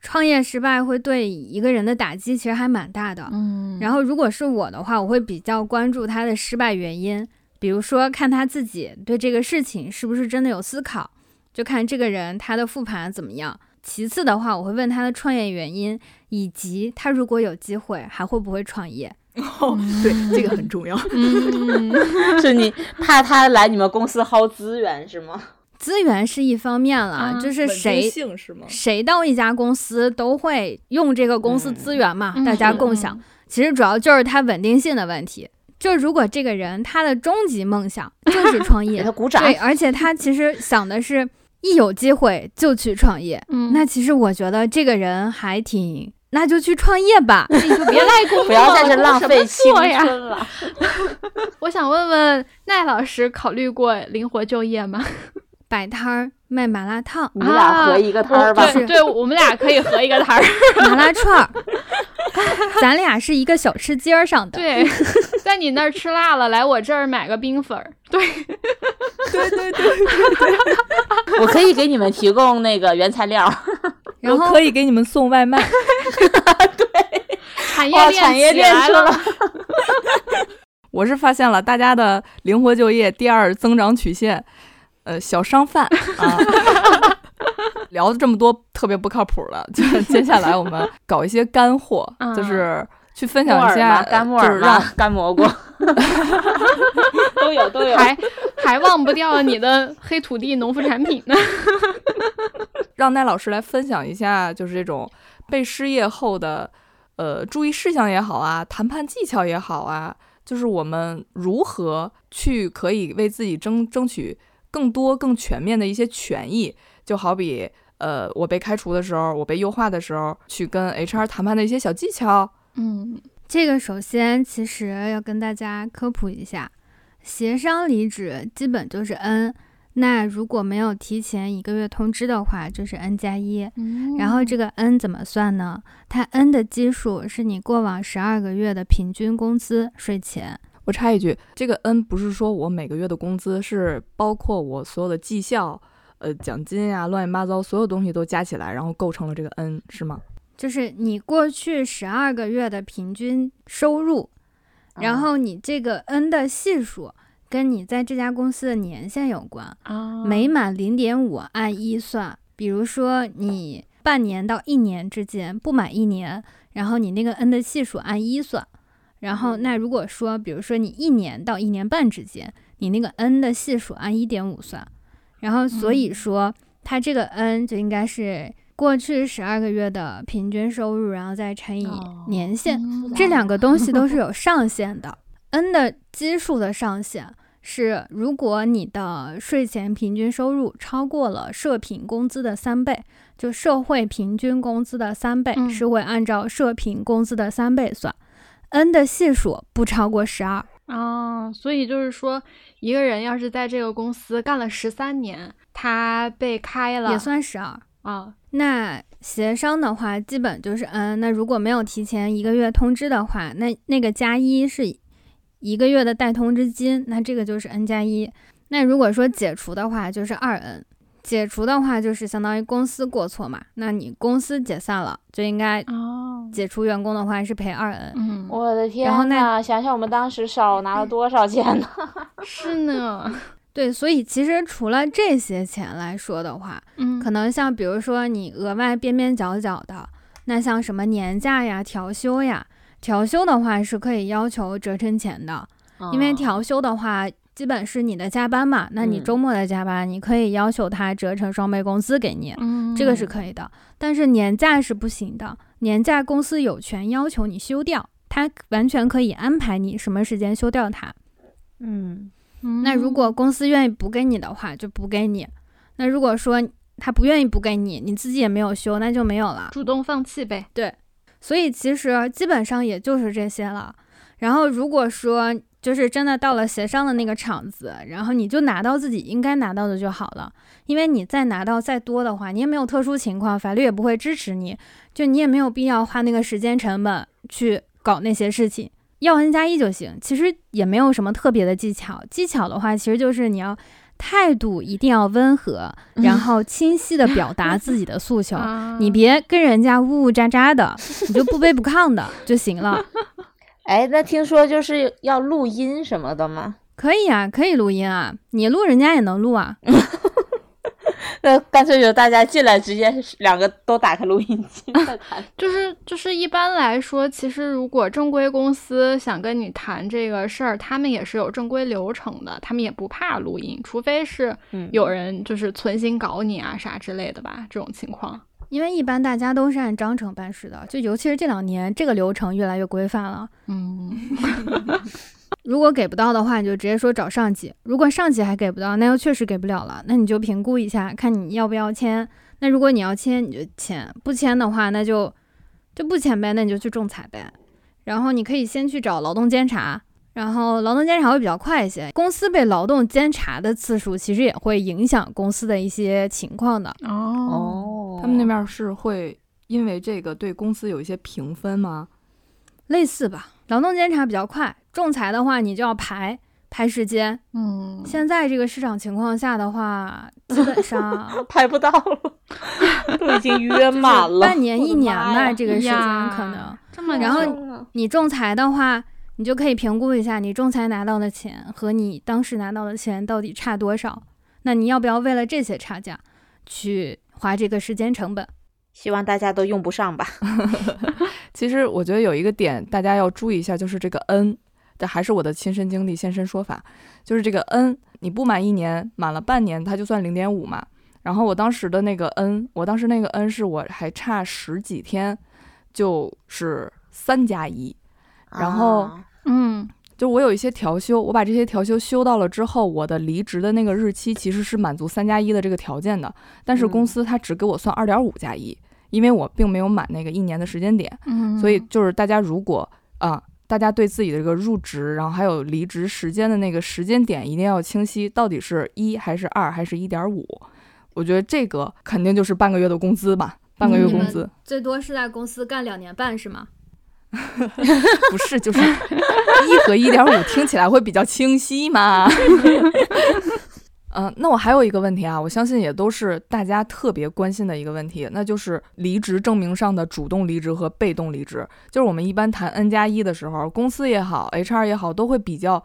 创业失败会对一个人的打击其实还蛮大的。嗯，然后如果是我的话，我会比较关注他的失败原因，比如说看他自己对这个事情是不是真的有思考，就看这个人他的复盘怎么样。其次的话，我会问他的创业原因，以及他如果有机会还会不会创业。*laughs* 哦，对，这个很重要。嗯，*laughs* 是你怕他来你们公司薅资源是吗？*laughs* 资源是一方面了，就是谁谁到一家公司都会用这个公司资源嘛，大家共享。其实主要就是他稳定性的问题。就如果这个人他的终极梦想就是创业，他鼓掌。对，而且他其实想的是。一有机会就去创业，嗯，那其实我觉得这个人还挺，那就去创业吧，*laughs* 你就别赖工作，不要在这浪费青春了。*laughs* 我想问问奈老师，考虑过灵活就业吗？摆摊儿卖麻辣烫，你俩合一个摊儿吧？对，对我们俩可以合一个摊儿，*laughs* 麻辣串儿，*laughs* 咱俩是一个小吃街上的。对，在你那儿吃辣了，来我这儿买个冰粉儿。对，对对对对，*laughs* 我可以给你们提供那个原材料，然后可以给你们送外卖。对，产业链产业链来了。我是发现了大家的灵活就业第二增长曲线。呃，小商贩 *laughs* 啊，聊了这么多特别不靠谱的，就接下来我们搞一些干货，*laughs* 就是去分享一下干木耳、让干蘑菇，*laughs* 都有都有，还还忘不掉你的黑土地农副产品呢。让奈老师来分享一下，就是这种被失业后的呃注意事项也好啊，谈判技巧也好啊，就是我们如何去可以为自己争争取。更多更全面的一些权益，就好比，呃，我被开除的时候，我被优化的时候，去跟 HR 谈判的一些小技巧。嗯，这个首先其实要跟大家科普一下，协商离职基本就是 N，那如果没有提前一个月通知的话，就是 N 加一。然后这个 N 怎么算呢？它 N 的基数是你过往十二个月的平均工资税前。我插一句，这个 N 不是说我每个月的工资，是包括我所有的绩效、呃奖金呀、乱七八糟所有东西都加起来，然后构成了这个 N，是吗？就是你过去十二个月的平均收入，然后你这个 N 的系数跟你在这家公司的年限有关啊。每满零点五按一算，比如说你半年到一年之间不满一年，然后你那个 N 的系数按一算。然后，那如果说，比如说你一年到一年半之间，你那个 N 的系数按一点五算，然后所以说它这个 N 就应该是过去十二个月的平均收入，然后再乘以年限，这两个东西都是 *laughs* 有上限的。N 的基数的上限是，如果你的税前平均收入超过了社平工资的三倍，就社会平均工资的三倍，是会按照社平工资的三倍算。N 的系数不超过十二哦，所以就是说，一个人要是在这个公司干了十三年，他被开了也算十二啊。那协商的话，基本就是 N。那如果没有提前一个月通知的话，那那个加一是一个月的代通知金，那这个就是 N 加一。那如果说解除的话，就是二 N。解除的话，就是相当于公司过错嘛。那你公司解散了，就应该解除员工的话是赔二 N。嗯，我的天呐，想想我们当时少拿了多少钱呢？*laughs* 是呢，对，所以其实除了这些钱来说的话，嗯，可能像比如说你额外边边角角的，那像什么年假呀、调休呀，调休的话是可以要求折成钱的，因为调休的话基本是你的加班嘛，那你嗯周末的加班，你可以要求他折成双倍工资给你，嗯，这个是可以的。但是年假是不行的，年假公司有权要求你休掉，他完全可以安排你什么时间休掉它。嗯嗯那如果公司愿意补给你的话，就补给你。那如果说他不愿意补给你，你自己也没有休，那就没有了。主动放弃呗，对所以其实基本上也就是这些了。然后如果说就是真的到了协商的那个场子，然后你就拿到自己应该拿到的就好了。因为你再拿到再多的话，你也没有特殊情况，法律也不会支持你，就你也没有必要花那个时间成本去搞那些事情。要 N 加一就行，其实也没有什么特别的技巧。技巧的话，其实就是你要态度一定要温和，然后 *laughs* 清晰的表达自己的诉求。*laughs* 啊你别跟人家呜呜喳喳的，你就不卑不亢的就行了。*laughs* 哎，那听说就是要录音什么的吗？可以啊，可以录音啊，你录人家也能录啊。*laughs* 那干脆就大家进来直接两个都打开录音机 *laughs* 再谈。就是就是一般来说，其实如果正规公司想跟你谈这个事儿，他们也是有正规流程的，他们也不怕录音，除非是嗯有人就是存心搞你啊啥之类的吧，这种情况。因为一般大家都是按章程办事的，就尤其是这两年，这个流程越来越规范了。嗯，*laughs* 如果给不到的话，你就直接说找上级。如果上级还给不到，那又确实给不了了，那你就评估一下，看你要不要签。那如果你要签，你就签；不签的话，那就就不签呗，那你就去仲裁呗。然后你可以先去找劳动监察，然后劳动监察会比较快一些。公司被劳动监察的次数，其实也会影响公司的一些情况的。哦，哦他们那边是会因为这个对公司有一些评分吗？类似吧，劳动监察比较快，仲裁的话你就要排排时间。嗯，现在这个市场情况下的话，基本上 *laughs* 排不到了，*laughs* 都已经约满了，半年一年吧，这个时间可能。这么然后你仲裁的话，你就可以评估一下你仲裁拿到的钱和你当时拿到的钱到底差多少。那你要不要为了这些差价去花这个时间成本？希望大家都用不上吧。*laughs* 其实我觉得有一个点大家要注意一下，就是这个 N，这还是我的亲身经历现身说法，就是这个 N，你不满一年，满了半年，它就算零点五嘛。然后我当时的那个 N，我当时那个 N 是我还差十几天，就是三加一。然后啊嗯就我有一些调休，我把这些调休休到了之后，我的离职的那个日期其实是满足三加一的这个条件的，但是公嗯司它只给我算二点五加一，因为我并没有满那个一年的时间点。嗯，所以就是大家如果啊、大家对自己的这个入职，然后还有离职时间的那个时间点一定要清晰，到底是一还是二还是一点五？我觉得这个肯定就是半个月的工资吧，半个月工资、最多是在公司干两年半是吗？*laughs* 不是就是一和一点五听起来会比较清晰嘛。*laughs* 嗯、那我还有一个问题啊，我相信也都是大家特别关心的一个问题，那就是离职证明上的主动离职和被动离职。就是我们一般谈 N 加一的时候，公司也好，HR 也好，都会比较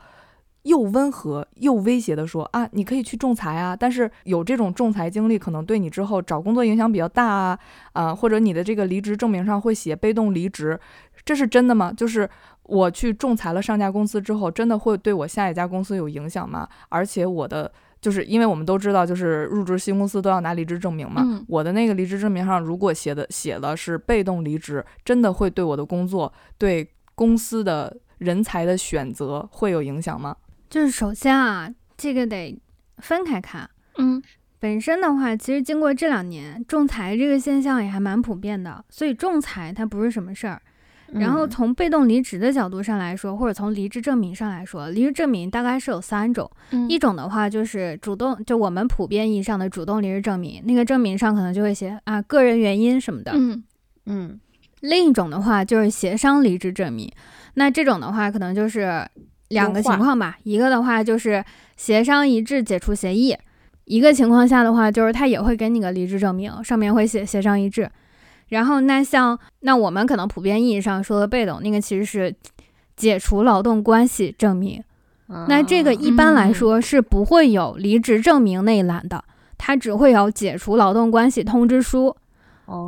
又温和又威胁的说啊，你可以去仲裁啊，但是有这种仲裁经历，可能对你之后找工作影响比较大啊，啊、或者你的这个离职证明上会写被动离职，这是真的吗？就是我去仲裁了上家公司之后，真的会对我下一家公司有影响吗？而且我的就是因为我们都知道，就是入职新公司都要拿离职证明嘛。嗯我的那个离职证明上如果写的写了是被动离职，真的会对我的工作、对公司的人才的选择会有影响吗？就是首先啊，这个得分开看。嗯本身的话，其实经过这两年，仲裁这个现象也还蛮普遍的，所以仲裁它不是什么事儿。然后嗯从被动离职的角度上来说，或者从离职证明上来说，离职证明大概是有三种。嗯一种的话就是主动，就我们普遍意义上的主动离职证明，那个证明上可能就会写啊个人原因什么的。嗯嗯另一种的话就是协商离职证明，那这种的话可能就是两个情况吧，一个的话就是协商一致解除协议，一个情况下的话就是他也会给你个离职证明，上面会写协商一致。然后那像那我们可能普遍意义上说的被动，那个其实是解除劳动关系证明。那这个一般来说是不会有离职证明那一栏的，它只会有解除劳动关系通知书。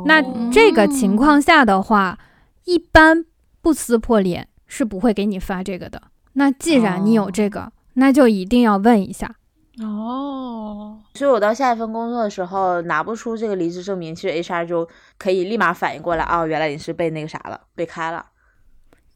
那这个情况下的话，一般不撕破脸是不会给你发这个的。那既然你有这个，那就一定要问一下。哦，所以我到下一份工作的时候拿不出这个离职证明，其实 HR 就可以立马反应过来，哦，原来你是被那个啥了，被开了。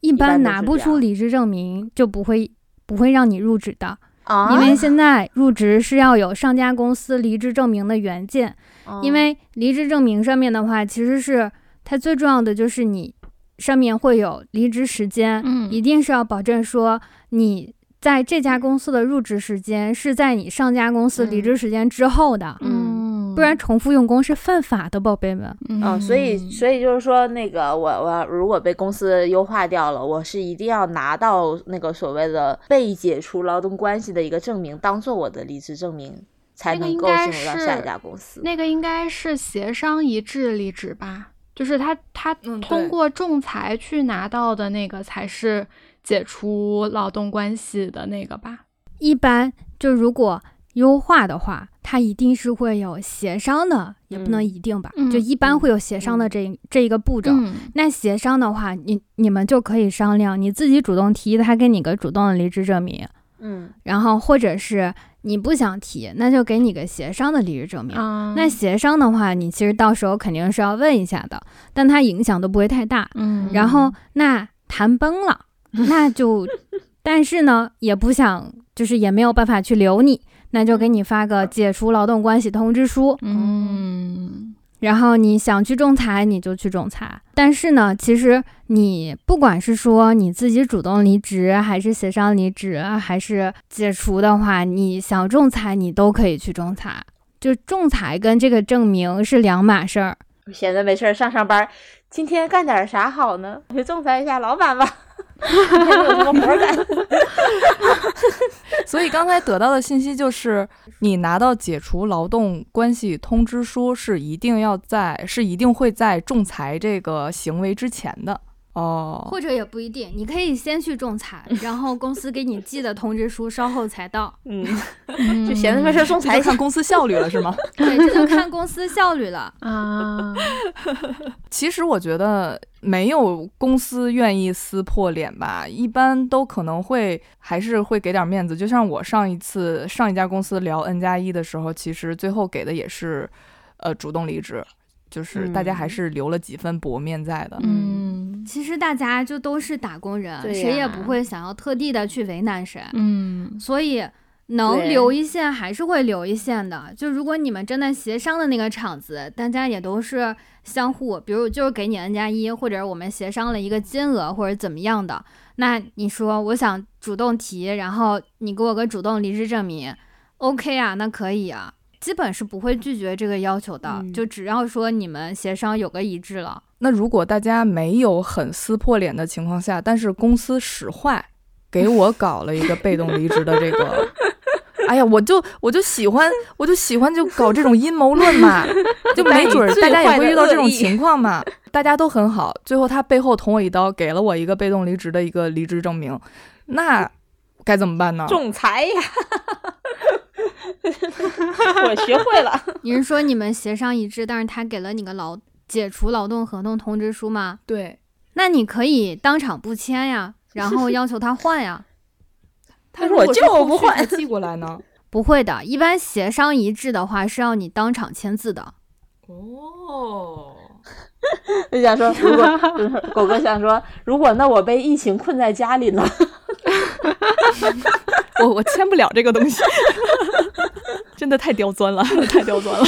一般拿不出离职证明就不会不会让你入职的，啊，因为现在入职是要有上家公司离职证明的原件。因为离职证明上面的话，其实是它最重要的就是你上面会有离职时间，嗯，一定是要保证说你在这家公司的入职时间是在你上家公司离职时间之后的，嗯，不然重复用工是犯法的，宝贝们。嗯，所以所以就是说，那个我我如果被公司优化掉了，我是一定要拿到那个所谓的被解除劳动关系的一个证明，当做我的离职证明。才能够进入到下一家公司。那个应该是协商一致离职吧？就是他他通过仲裁去拿到的那个才是解除劳动关系的那个吧？一般就如果优化的话，它一定是会有协商的，也不能一定吧？就一般会有协商的这这一个步骤。那协商的话，你你们就可以商量，你自己主动提，他给你个主动的离职证明。嗯，然后或者是。你不想提，那就给你个协商的离职证明。那协商的话，你其实到时候肯定是要问一下的，但它影响都不会太大。嗯，然后那谈崩了，*laughs* 那就，但是呢，也不想，就是也没有办法去留你，那就给你发个解除劳动关系通知书。嗯。然后你想去仲裁，你就去仲裁。但是呢，其实你不管是说你自己主动离职，还是协商离职，还是解除的话，你想仲裁，你都可以去仲裁。就仲裁跟这个证明是两码事儿。闲着没事儿上上班，今天干点啥好呢？去仲裁一下老板吧。有什么活干？所以刚才得到的信息就是，你拿到解除劳动关系通知书是一定要在，是一定会在仲裁这个行为之前的。哦，或者也不一定，你可以先去仲裁，*laughs* 然后公司给你寄的通知书稍后才到。嗯，就闲着没事仲裁，看公司效率了是吗？*laughs* 对，这就看公司效率了 *laughs* 啊。其实我觉得没有公司愿意撕破脸吧，一般都可能会还是会给点面子。就像我上一次上一家公司聊 N 加一的时候，其实最后给的也是呃主动离职。就是大家还是留了几分薄面在的。嗯，其实大家就都是打工人，谁也不会想要特地的去为难谁。嗯，所以能留一线还是会留一线的。就如果你们真的协商的那个场子，大家也都是相互，比如就是给你 N 加一，或者我们协商了一个金额或者怎么样的，那你说我想主动提，然后你给我个主动离职证明，OK 啊，那可以啊。基本是不会拒绝这个要求的，就只要说你们协商有个一致了。那如果大家没有很撕破脸的情况下，但是公司使坏，给我搞了一个被动离职的这个，哎呀，我就我就喜欢我就喜欢就搞这种阴谋论嘛，就没准大家也会遇到这种情况嘛。大家都很好，最后他背后捅我一刀，给了我一个被动离职的一个离职证明，那该怎么办呢？仲裁呀。*laughs* 我学会了。你是说你们协商一致，但是他给了你个劳解除劳动合同通知书吗？对，那你可以当场不签呀，然后要求他换呀。*laughs* 他说我就不换，寄过来呢？*laughs* 不会的，一般协商一致的话是要你当场签字的。哦，*laughs* 就想说，如果 *laughs* *laughs* 狗哥想说，如果那我被疫情困在家里呢？我我签不了这个东西，真的太刁钻了，太刁钻了。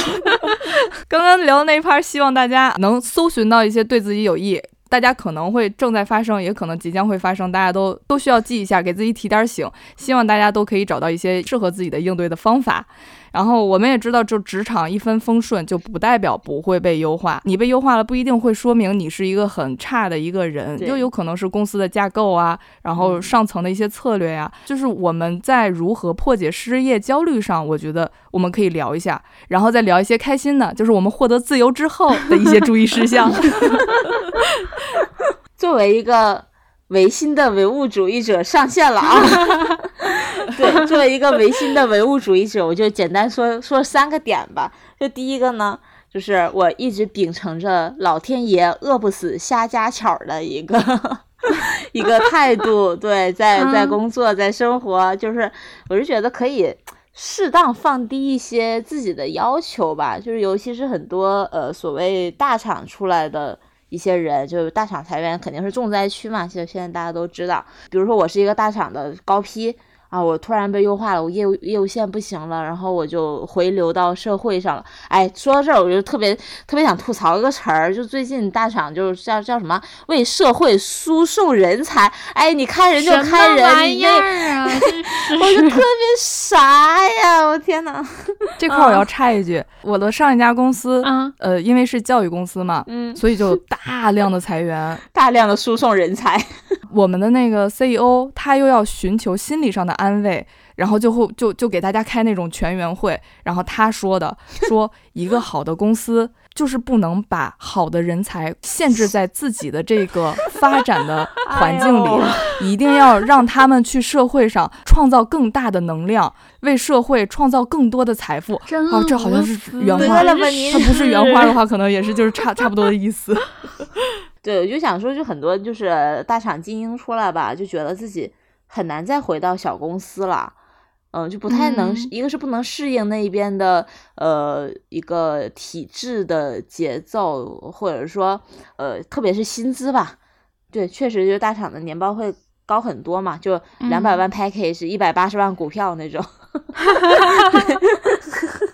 刚刚聊的那一趴，希望大家能搜寻到一些对自己有益，大家可能会正在发生，也可能即将会发生，大家都都需要记一下，给自己提点醒。希望大家都可以找到一些适合自己的应对的方法。然后我们也知道，就职场一帆风顺，就不代表不会被优化。你被优化了，不一定会说明你是一个很差的一个人，又有可能是公司的架构啊，然后上层的一些策略呀。就是我们在如何破解失业焦虑上，我觉得我们可以聊一下，然后再聊一些开心的，就是我们获得自由之后的一些注意事项。*laughs* 作为一个。唯心的唯物主义者上线了啊！*laughs* 对，作为一个唯心的唯物主义者，我就简单说说三个点吧。就第一个呢，就是我一直秉承着老天爷饿不死瞎家巧的一个 *laughs* 一个态度。对，在在工作，在生活，就是我是觉得可以适当放低一些自己的要求吧。就是尤其是很多呃所谓大厂出来的。一些人就是大厂裁员，肯定是重灾区嘛。其实现在大家都知道，比如说我是一个大厂的高批。啊！我突然被优化了，我业务业务线不行了，然后我就回流到社会上了。哎，说到这儿，我就特别特别想吐槽一个词儿，就最近大厂就是叫叫什么为社会输送人才。哎，你看人就看人，你那，*laughs* 我就特别傻呀！我天呐，这块我要插一句，我的上一家公司，呃，因为是教育公司嘛，嗯，所以就大量的裁员，大量的输送人才。*laughs* 我们的那个 CEO 他又要寻求心理上的安慰，然后就会就就给大家开那种全员会，然后他说的 *laughs* 说一个好的公司就是不能把好的人才限制在自己的这个发展的 *laughs* 环境里，一定要让他们去社会上创造更大的能量，为社会创造更多的财富。哦，这好像是原话，他不是原话的话，*laughs* 可能也是就是差差不多的意思。对，我就想说，就很多就是大厂精英出来吧，就觉得自己很难再回到小公司了，嗯，就不太能，一个是不能适应那一边的呃一个体制的节奏，或者说呃特别是薪资吧，对，确实就是大厂的年报会高很多嘛，就两百万 package，一百八十万股票那种。*laughs* *laughs*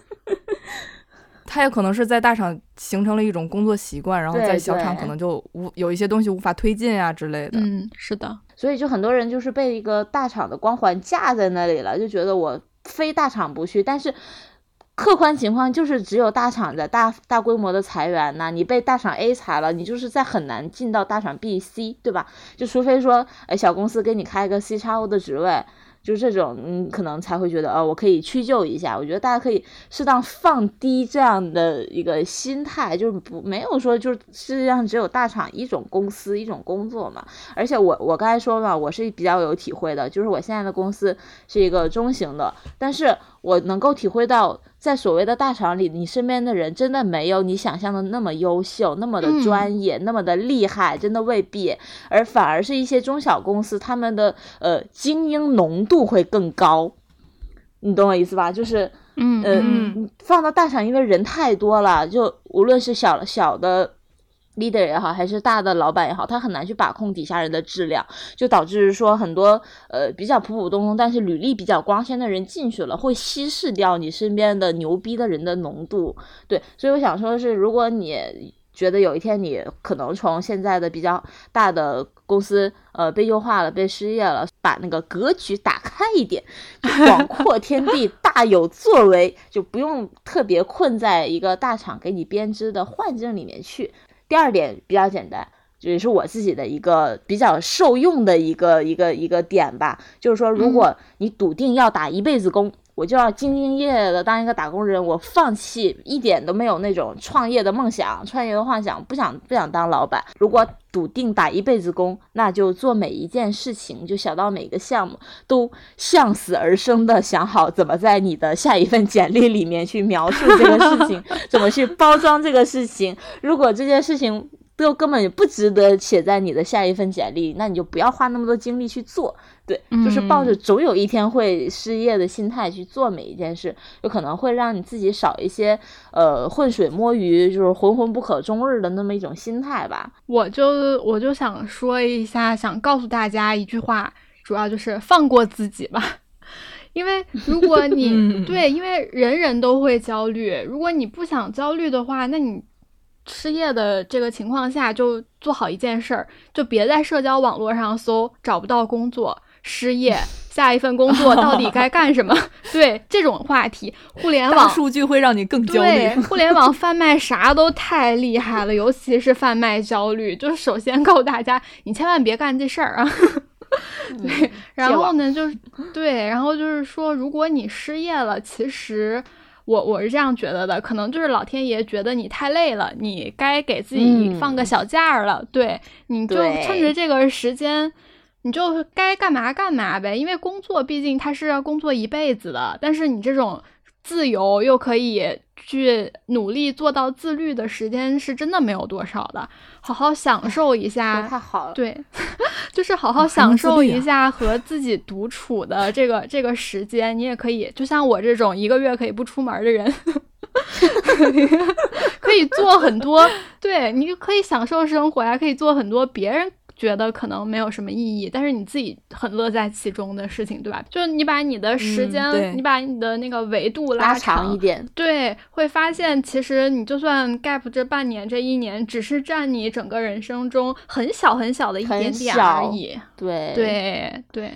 他也可能是在大厂形成了一种工作习惯，然后在小厂可能就无有一些东西无法推进啊之类的。嗯，是的，所以就很多人就是被一个大厂的光环架在那里了，就觉得我非大厂不去。但是客观情况就是只有大厂在大大规模的裁员呐，你被大厂 A 裁了，你就是在很难进到大厂 B、C，对吧？就除非说，哎，小公司给你开一个 C 叉 O 的职位。就这种，嗯，可能才会觉得，哦，我可以屈就一下。我觉得大家可以适当放低这样的一个心态，就是不没有说，就是世界上只有大厂一种公司一种工作嘛。而且我我刚才说了，我是比较有体会的，就是我现在的公司是一个中型的，但是我能够体会到。在所谓的大厂里，你身边的人真的没有你想象的那么优秀，那么的专业，那么的厉害，真的未必。而反而是一些中小公司，他们的呃精英浓度会更高，你懂我意思吧？就是，嗯嗯，放到大厂，因为人太多了，就无论是小小的。Leader 也好，还是大的老板也好，他很难去把控底下人的质量，就导致说很多呃比较普普通通，但是履历比较光鲜的人进去了，会稀释掉你身边的牛逼的人的浓度。对，所以我想说的是，如果你觉得有一天你可能从现在的比较大的公司呃被优化了，被失业了，把那个格局打开一点，广阔 *laughs* 天地，大有作为，就不用特别困在一个大厂给你编织的幻境里面去。第二点比较简单，也是我自己的一个比较受用的一个一个一个点吧，就是说，如果你笃定要打一辈子工，我就要兢兢业业的当一个打工人，我放弃一点都没有那种创业的梦想、创业的幻想，不想不想当老板。如果笃定打一辈子工，那就做每一件事情，就想到每个项目，都向死而生的想好怎么在你的下一份简历里面去描述这个事情，*laughs* 怎么去包装这个事情。如果这件事情，都根本不值得写在你的下一份简历，那你就不要花那么多精力去做。对，就是抱着总有一天会失业的心态去做每一件事，有可能会让你自己少一些呃浑水摸鱼，就是浑浑不可终日的那么一种心态吧。我就我就想说一下，想告诉大家一句话，主要就是放过自己吧。*laughs* 因为如果你对，因为人人都会焦虑，如果你不想焦虑的话，那你。失业的这个情况下，就做好一件事儿，就别在社交网络上搜找不到工作、失业、下一份工作到底该干什么。*laughs* 对这种话题，互联网数据会让你更焦虑。互联网贩卖啥都太厉害了，尤其是贩卖焦虑。就是首先告诉大家，你千万别干这事儿啊。*laughs* 对，然后呢，*laughs* 就是对，然后就是说，如果你失业了，其实。我我是这样觉得的，可能就是老天爷觉得你太累了，你该给自己放个小假了，对，你就趁着这个时间，你就该干嘛干嘛呗。因为工作毕竟它是要工作一辈子的，但是你这种自由又可以去努力做到自律的时间，是真的没有多少的。好好享受一下，太好了。对，*laughs* 就是好好享受一下和自己独处的这个这个时间。你也可以，就像我这种一个月可以不出门的人，*laughs* 可以做很多。对，你可以享受生活呀，可以做很多别人。觉得可能没有什么意义，但是你自己很乐在其中的事情，对吧？就是你把你的时间，你把你的那个维度拉长一点，对，会发现其实你就算 gap 这半年、这一年，只是占你整个人生中很小很小的一点点而已。对对对。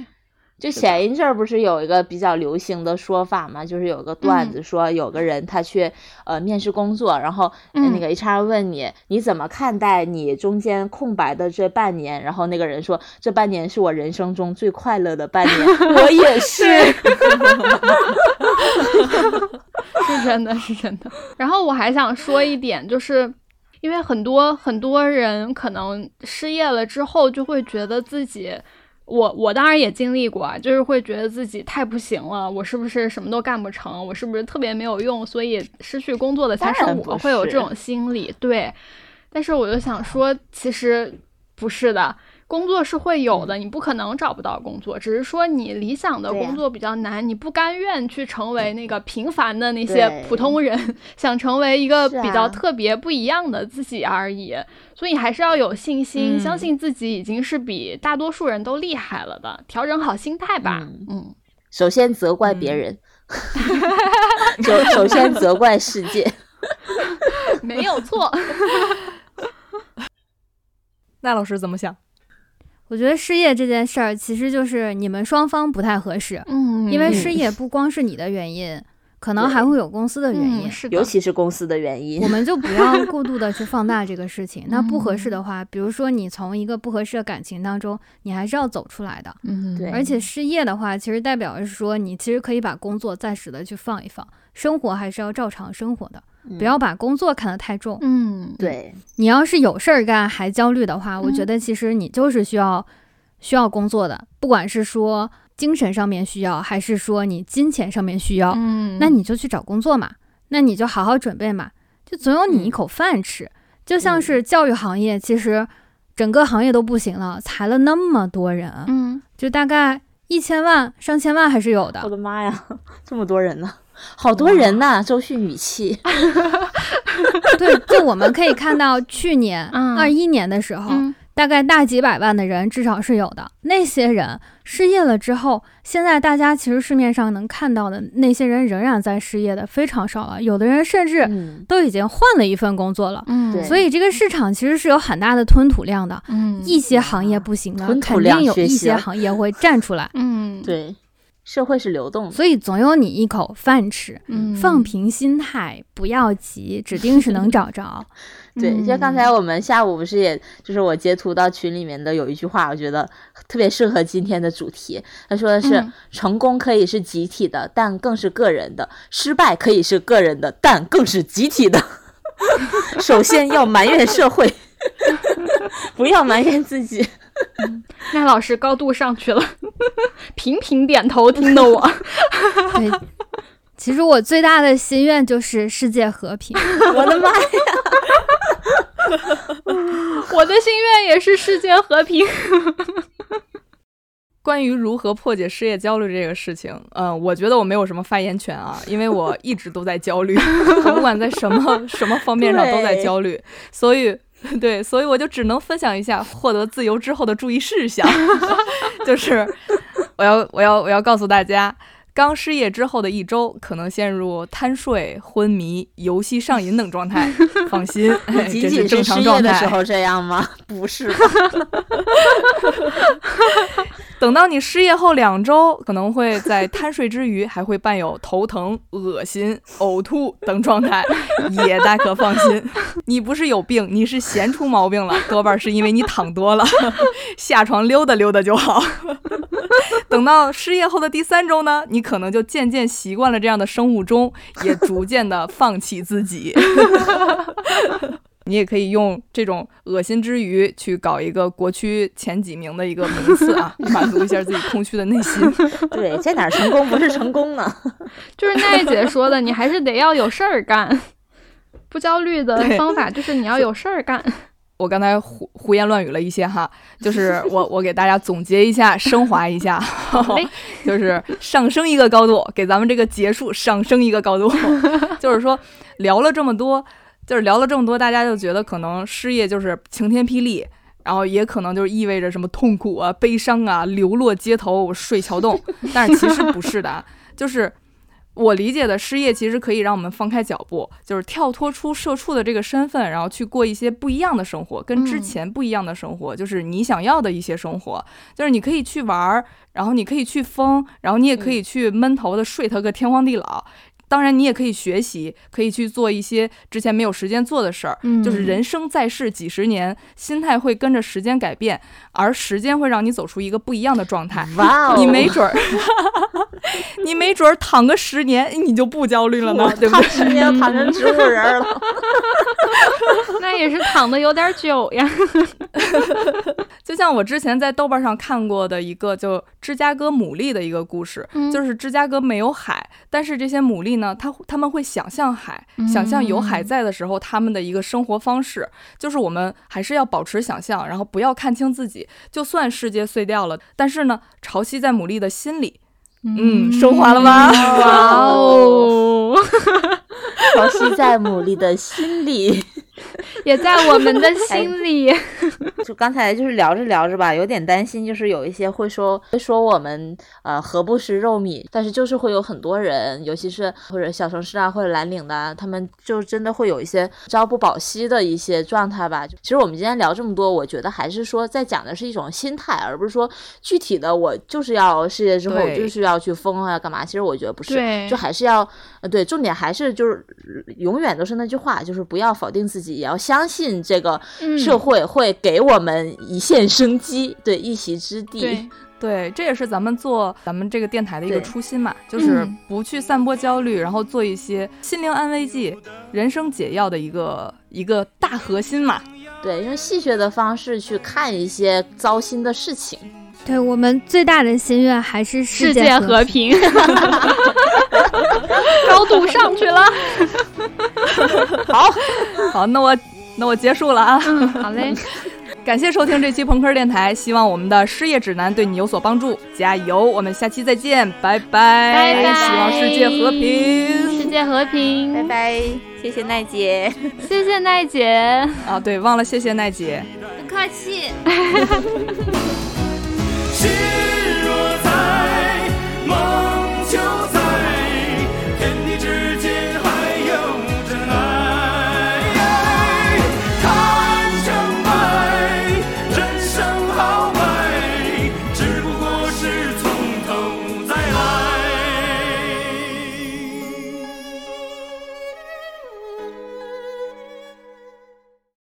就前一阵儿不是有一个比较流行的说法嘛，就是有个段子说有个人他去呃面试工作，然后那个 HR 问你你怎么看待你中间空白的这半年，然后那个人说这半年是我人生中最快乐的半年，我也 *laughs* 是，*laughs* 是真的是真的。然后我还想说一点，就是因为很多很多人可能失业了之后就会觉得自己。我我当然也经历过，就是会觉得自己太不行了，我是不是什么都干不成？我是不是特别没有用？所以失去工作的才是我，会有这种心理。对，但是我就想说，其实不是的。工作是会有的，你不可能找不到工作，只是说你理想的工作比较难，你不甘愿去成为那个平凡的那些普通人，*laughs* 想成为一个比较特别不一样的自己而已。所以还是要有信心，相信自己已经是比大多数人都厉害了的。调整好心态吧。嗯，首先责怪别人，*laughs* 首首先责怪世界，*laughs* 没有错。那老师怎么想？我觉得失业这件事儿，其实就是你们双方不太合适。嗯，因为失业不光是你的原因，可能还会有公司的原因，是尤其是公司的原因。我们就不要 *laughs* 过度的去放大这个事情。那不合适的话，比如说你从一个不合适的感情当中，你还是要走出来的。嗯，对。而且失业的话，其实代表是说，你其实可以把工作暂时的去放一放，生活还是要照常生活的。不要把工作看得太重。嗯，对你要是有事儿干还焦虑的话，我觉得其实你就是需要需要工作的，不管是说精神上面需要，还是说你金钱上面需要，嗯，那你就去找工作嘛，那你就好好准备嘛，就总有你一口饭吃。就像是教育行业，其实整个行业都不行了，裁了那么多人，嗯，就大概一千万、上千万还是有的。我的妈呀，*laughs* 这么多人呢！好多人呐，周迅语气。*laughs* 对，就我们可以看到，去年二一年的时候，大概大几百万的人至少是有的。那些人失业了之后，现在大家其实市面上能看到的那些人仍然在失业的非常少了。有的人甚至都已经换了一份工作了。嗯，所以这个市场其实是有很大的吞吐量的。嗯，一些行业不行了，肯定有一些行业会站出来。嗯，对。社会是流动的，所以总有你一口饭吃。嗯，放平心态，不要急，指定是能找着。*laughs* *laughs* *laughs* 对，就刚才我们下午不是，也就是我截图到群里面的有一句话，我觉得特别适合今天的主题。他说的是：成功可以是集体的，但更是个人的；失败可以是个人的，但更是集体的。*laughs* 首先要埋怨社会，*laughs* 不要埋怨自己。那老师高度上去了，*laughs* 频频点头，听得我。对，其实我最大的心愿就是世界和平。我的妈呀！*laughs* 我的心愿也是世界和平。*laughs* 关于如何破解失业焦虑这个事情，嗯，我觉得我没有什么发言权啊，因为我一直都在焦虑，*laughs* 我不管在什么什么方面上都在焦虑，所以。对，所以我就只能分享一下获得自由之后的注意事项，就是我要我要我要告诉大家，刚失业之后的一周可能陷入贪睡、昏迷、游戏上瘾等状态。*laughs* 放心，仅仅是失业的时候这样吗？不是吧？*laughs* 等到你失业后两周，可能会在贪睡之余，还会伴有头疼、恶心、呕吐等状态，也大可放心。你不是有病，你是闲出毛病了，多半是因为你躺多了，*laughs* 下床溜达溜达就好。*laughs* 等到失业后的第三周呢，你可能就渐渐习惯了这样的生物钟，也逐渐的放弃自己。*laughs* 你也可以用这种恶心之余去搞一个国区前几名的一个名次啊，满足一下自己空虚的内心。*laughs* 对，在哪成功不是成功呢？就是奈姐说的，你还是得要有事儿干。不焦虑的方法就是你要有事儿干。我刚才胡胡言乱语了一些哈，就是我我给大家总结一下，升华一下，就是上升一个高度，给咱们这个结束上升一个高度。*laughs* 就是说聊了这么多。就是聊了这么多，大家就觉得可能失业就是晴天霹雳，然后也可能就是意味着什么痛苦啊、悲伤啊、流落街头、睡桥洞。但是其实不是的，就是我理解的失业其实可以让我们放开脚步，就是跳脱出社畜的这个身份，然后去过一些不一样的生活，跟之前不一样的生活，就是你想要的一些生活。就是你可以去玩儿，然后你可以去疯，然后你也可以去闷头的睡他个天荒地老。当然，你也可以学习，可以去做一些之前没有时间做的事儿。嗯，就是人生在世几十年，心态会跟着时间改变，而时间会让你走出一个不一样的状态。哇哦，你没准儿，*laughs* *laughs* 你没准儿躺个十年，你就不焦虑了呢，对不对？十年 *laughs* 躺成植物人了，*laughs* 那也是躺的有点久呀。就像我之前在豆瓣上看过的一个，就芝加哥牡蛎的一个故事，就是芝加哥没有海，但是这些牡蛎呢，它他们会想象海，想象有海在的时候，他们的一个生活方式，就是我们还是要保持想象，然后不要看清自己，就算世界碎掉了，但是呢，潮汐在牡蛎的心里，嗯，升华了吗？哇哦，*laughs* 潮汐在牡蛎的心里。*laughs* 也在我们的 *laughs* 心里。*laughs* 就刚才就是聊着聊着吧，有点担心，就是有一些会说会说我们呃何不食肉糜，但是就是会有很多人，尤其是或者小城市啊或者蓝领的，他们就真的会有一些朝不保夕的一些状态吧。其实我们今天聊这么多，我觉得还是说在讲的是一种心态，而不是说具体的我就是要事业之后我就是要去疯啊干嘛。其实我觉得不是，就还是要呃对，重点还是就是永远都是那句话，就是不要否定自己。也要相信这个社会会给我们一线生机，*laughs* 对一席之地。对，这也是咱们做咱们这个电台的一个初心嘛，就是不去散播焦虑，然后做一些心灵安慰剂、人生解药的一个一个大核心嘛。对，用戏谑的方式去看一些糟心的事情。对我们最大的心愿还是世界和平。*laughs* 高度上去了。好，好，那我那我结束了啊。嗯，好嘞。*laughs* 感谢收听这期朋克电台，希望我们的失业指南对你有所帮助，加油！我们下期再见，拜拜。拜拜。希望世界和平，世界和平，拜拜。谢谢奈姐，谢谢奈姐。啊，对，忘了谢谢奈姐。不客气。*laughs* 心若在，梦就在。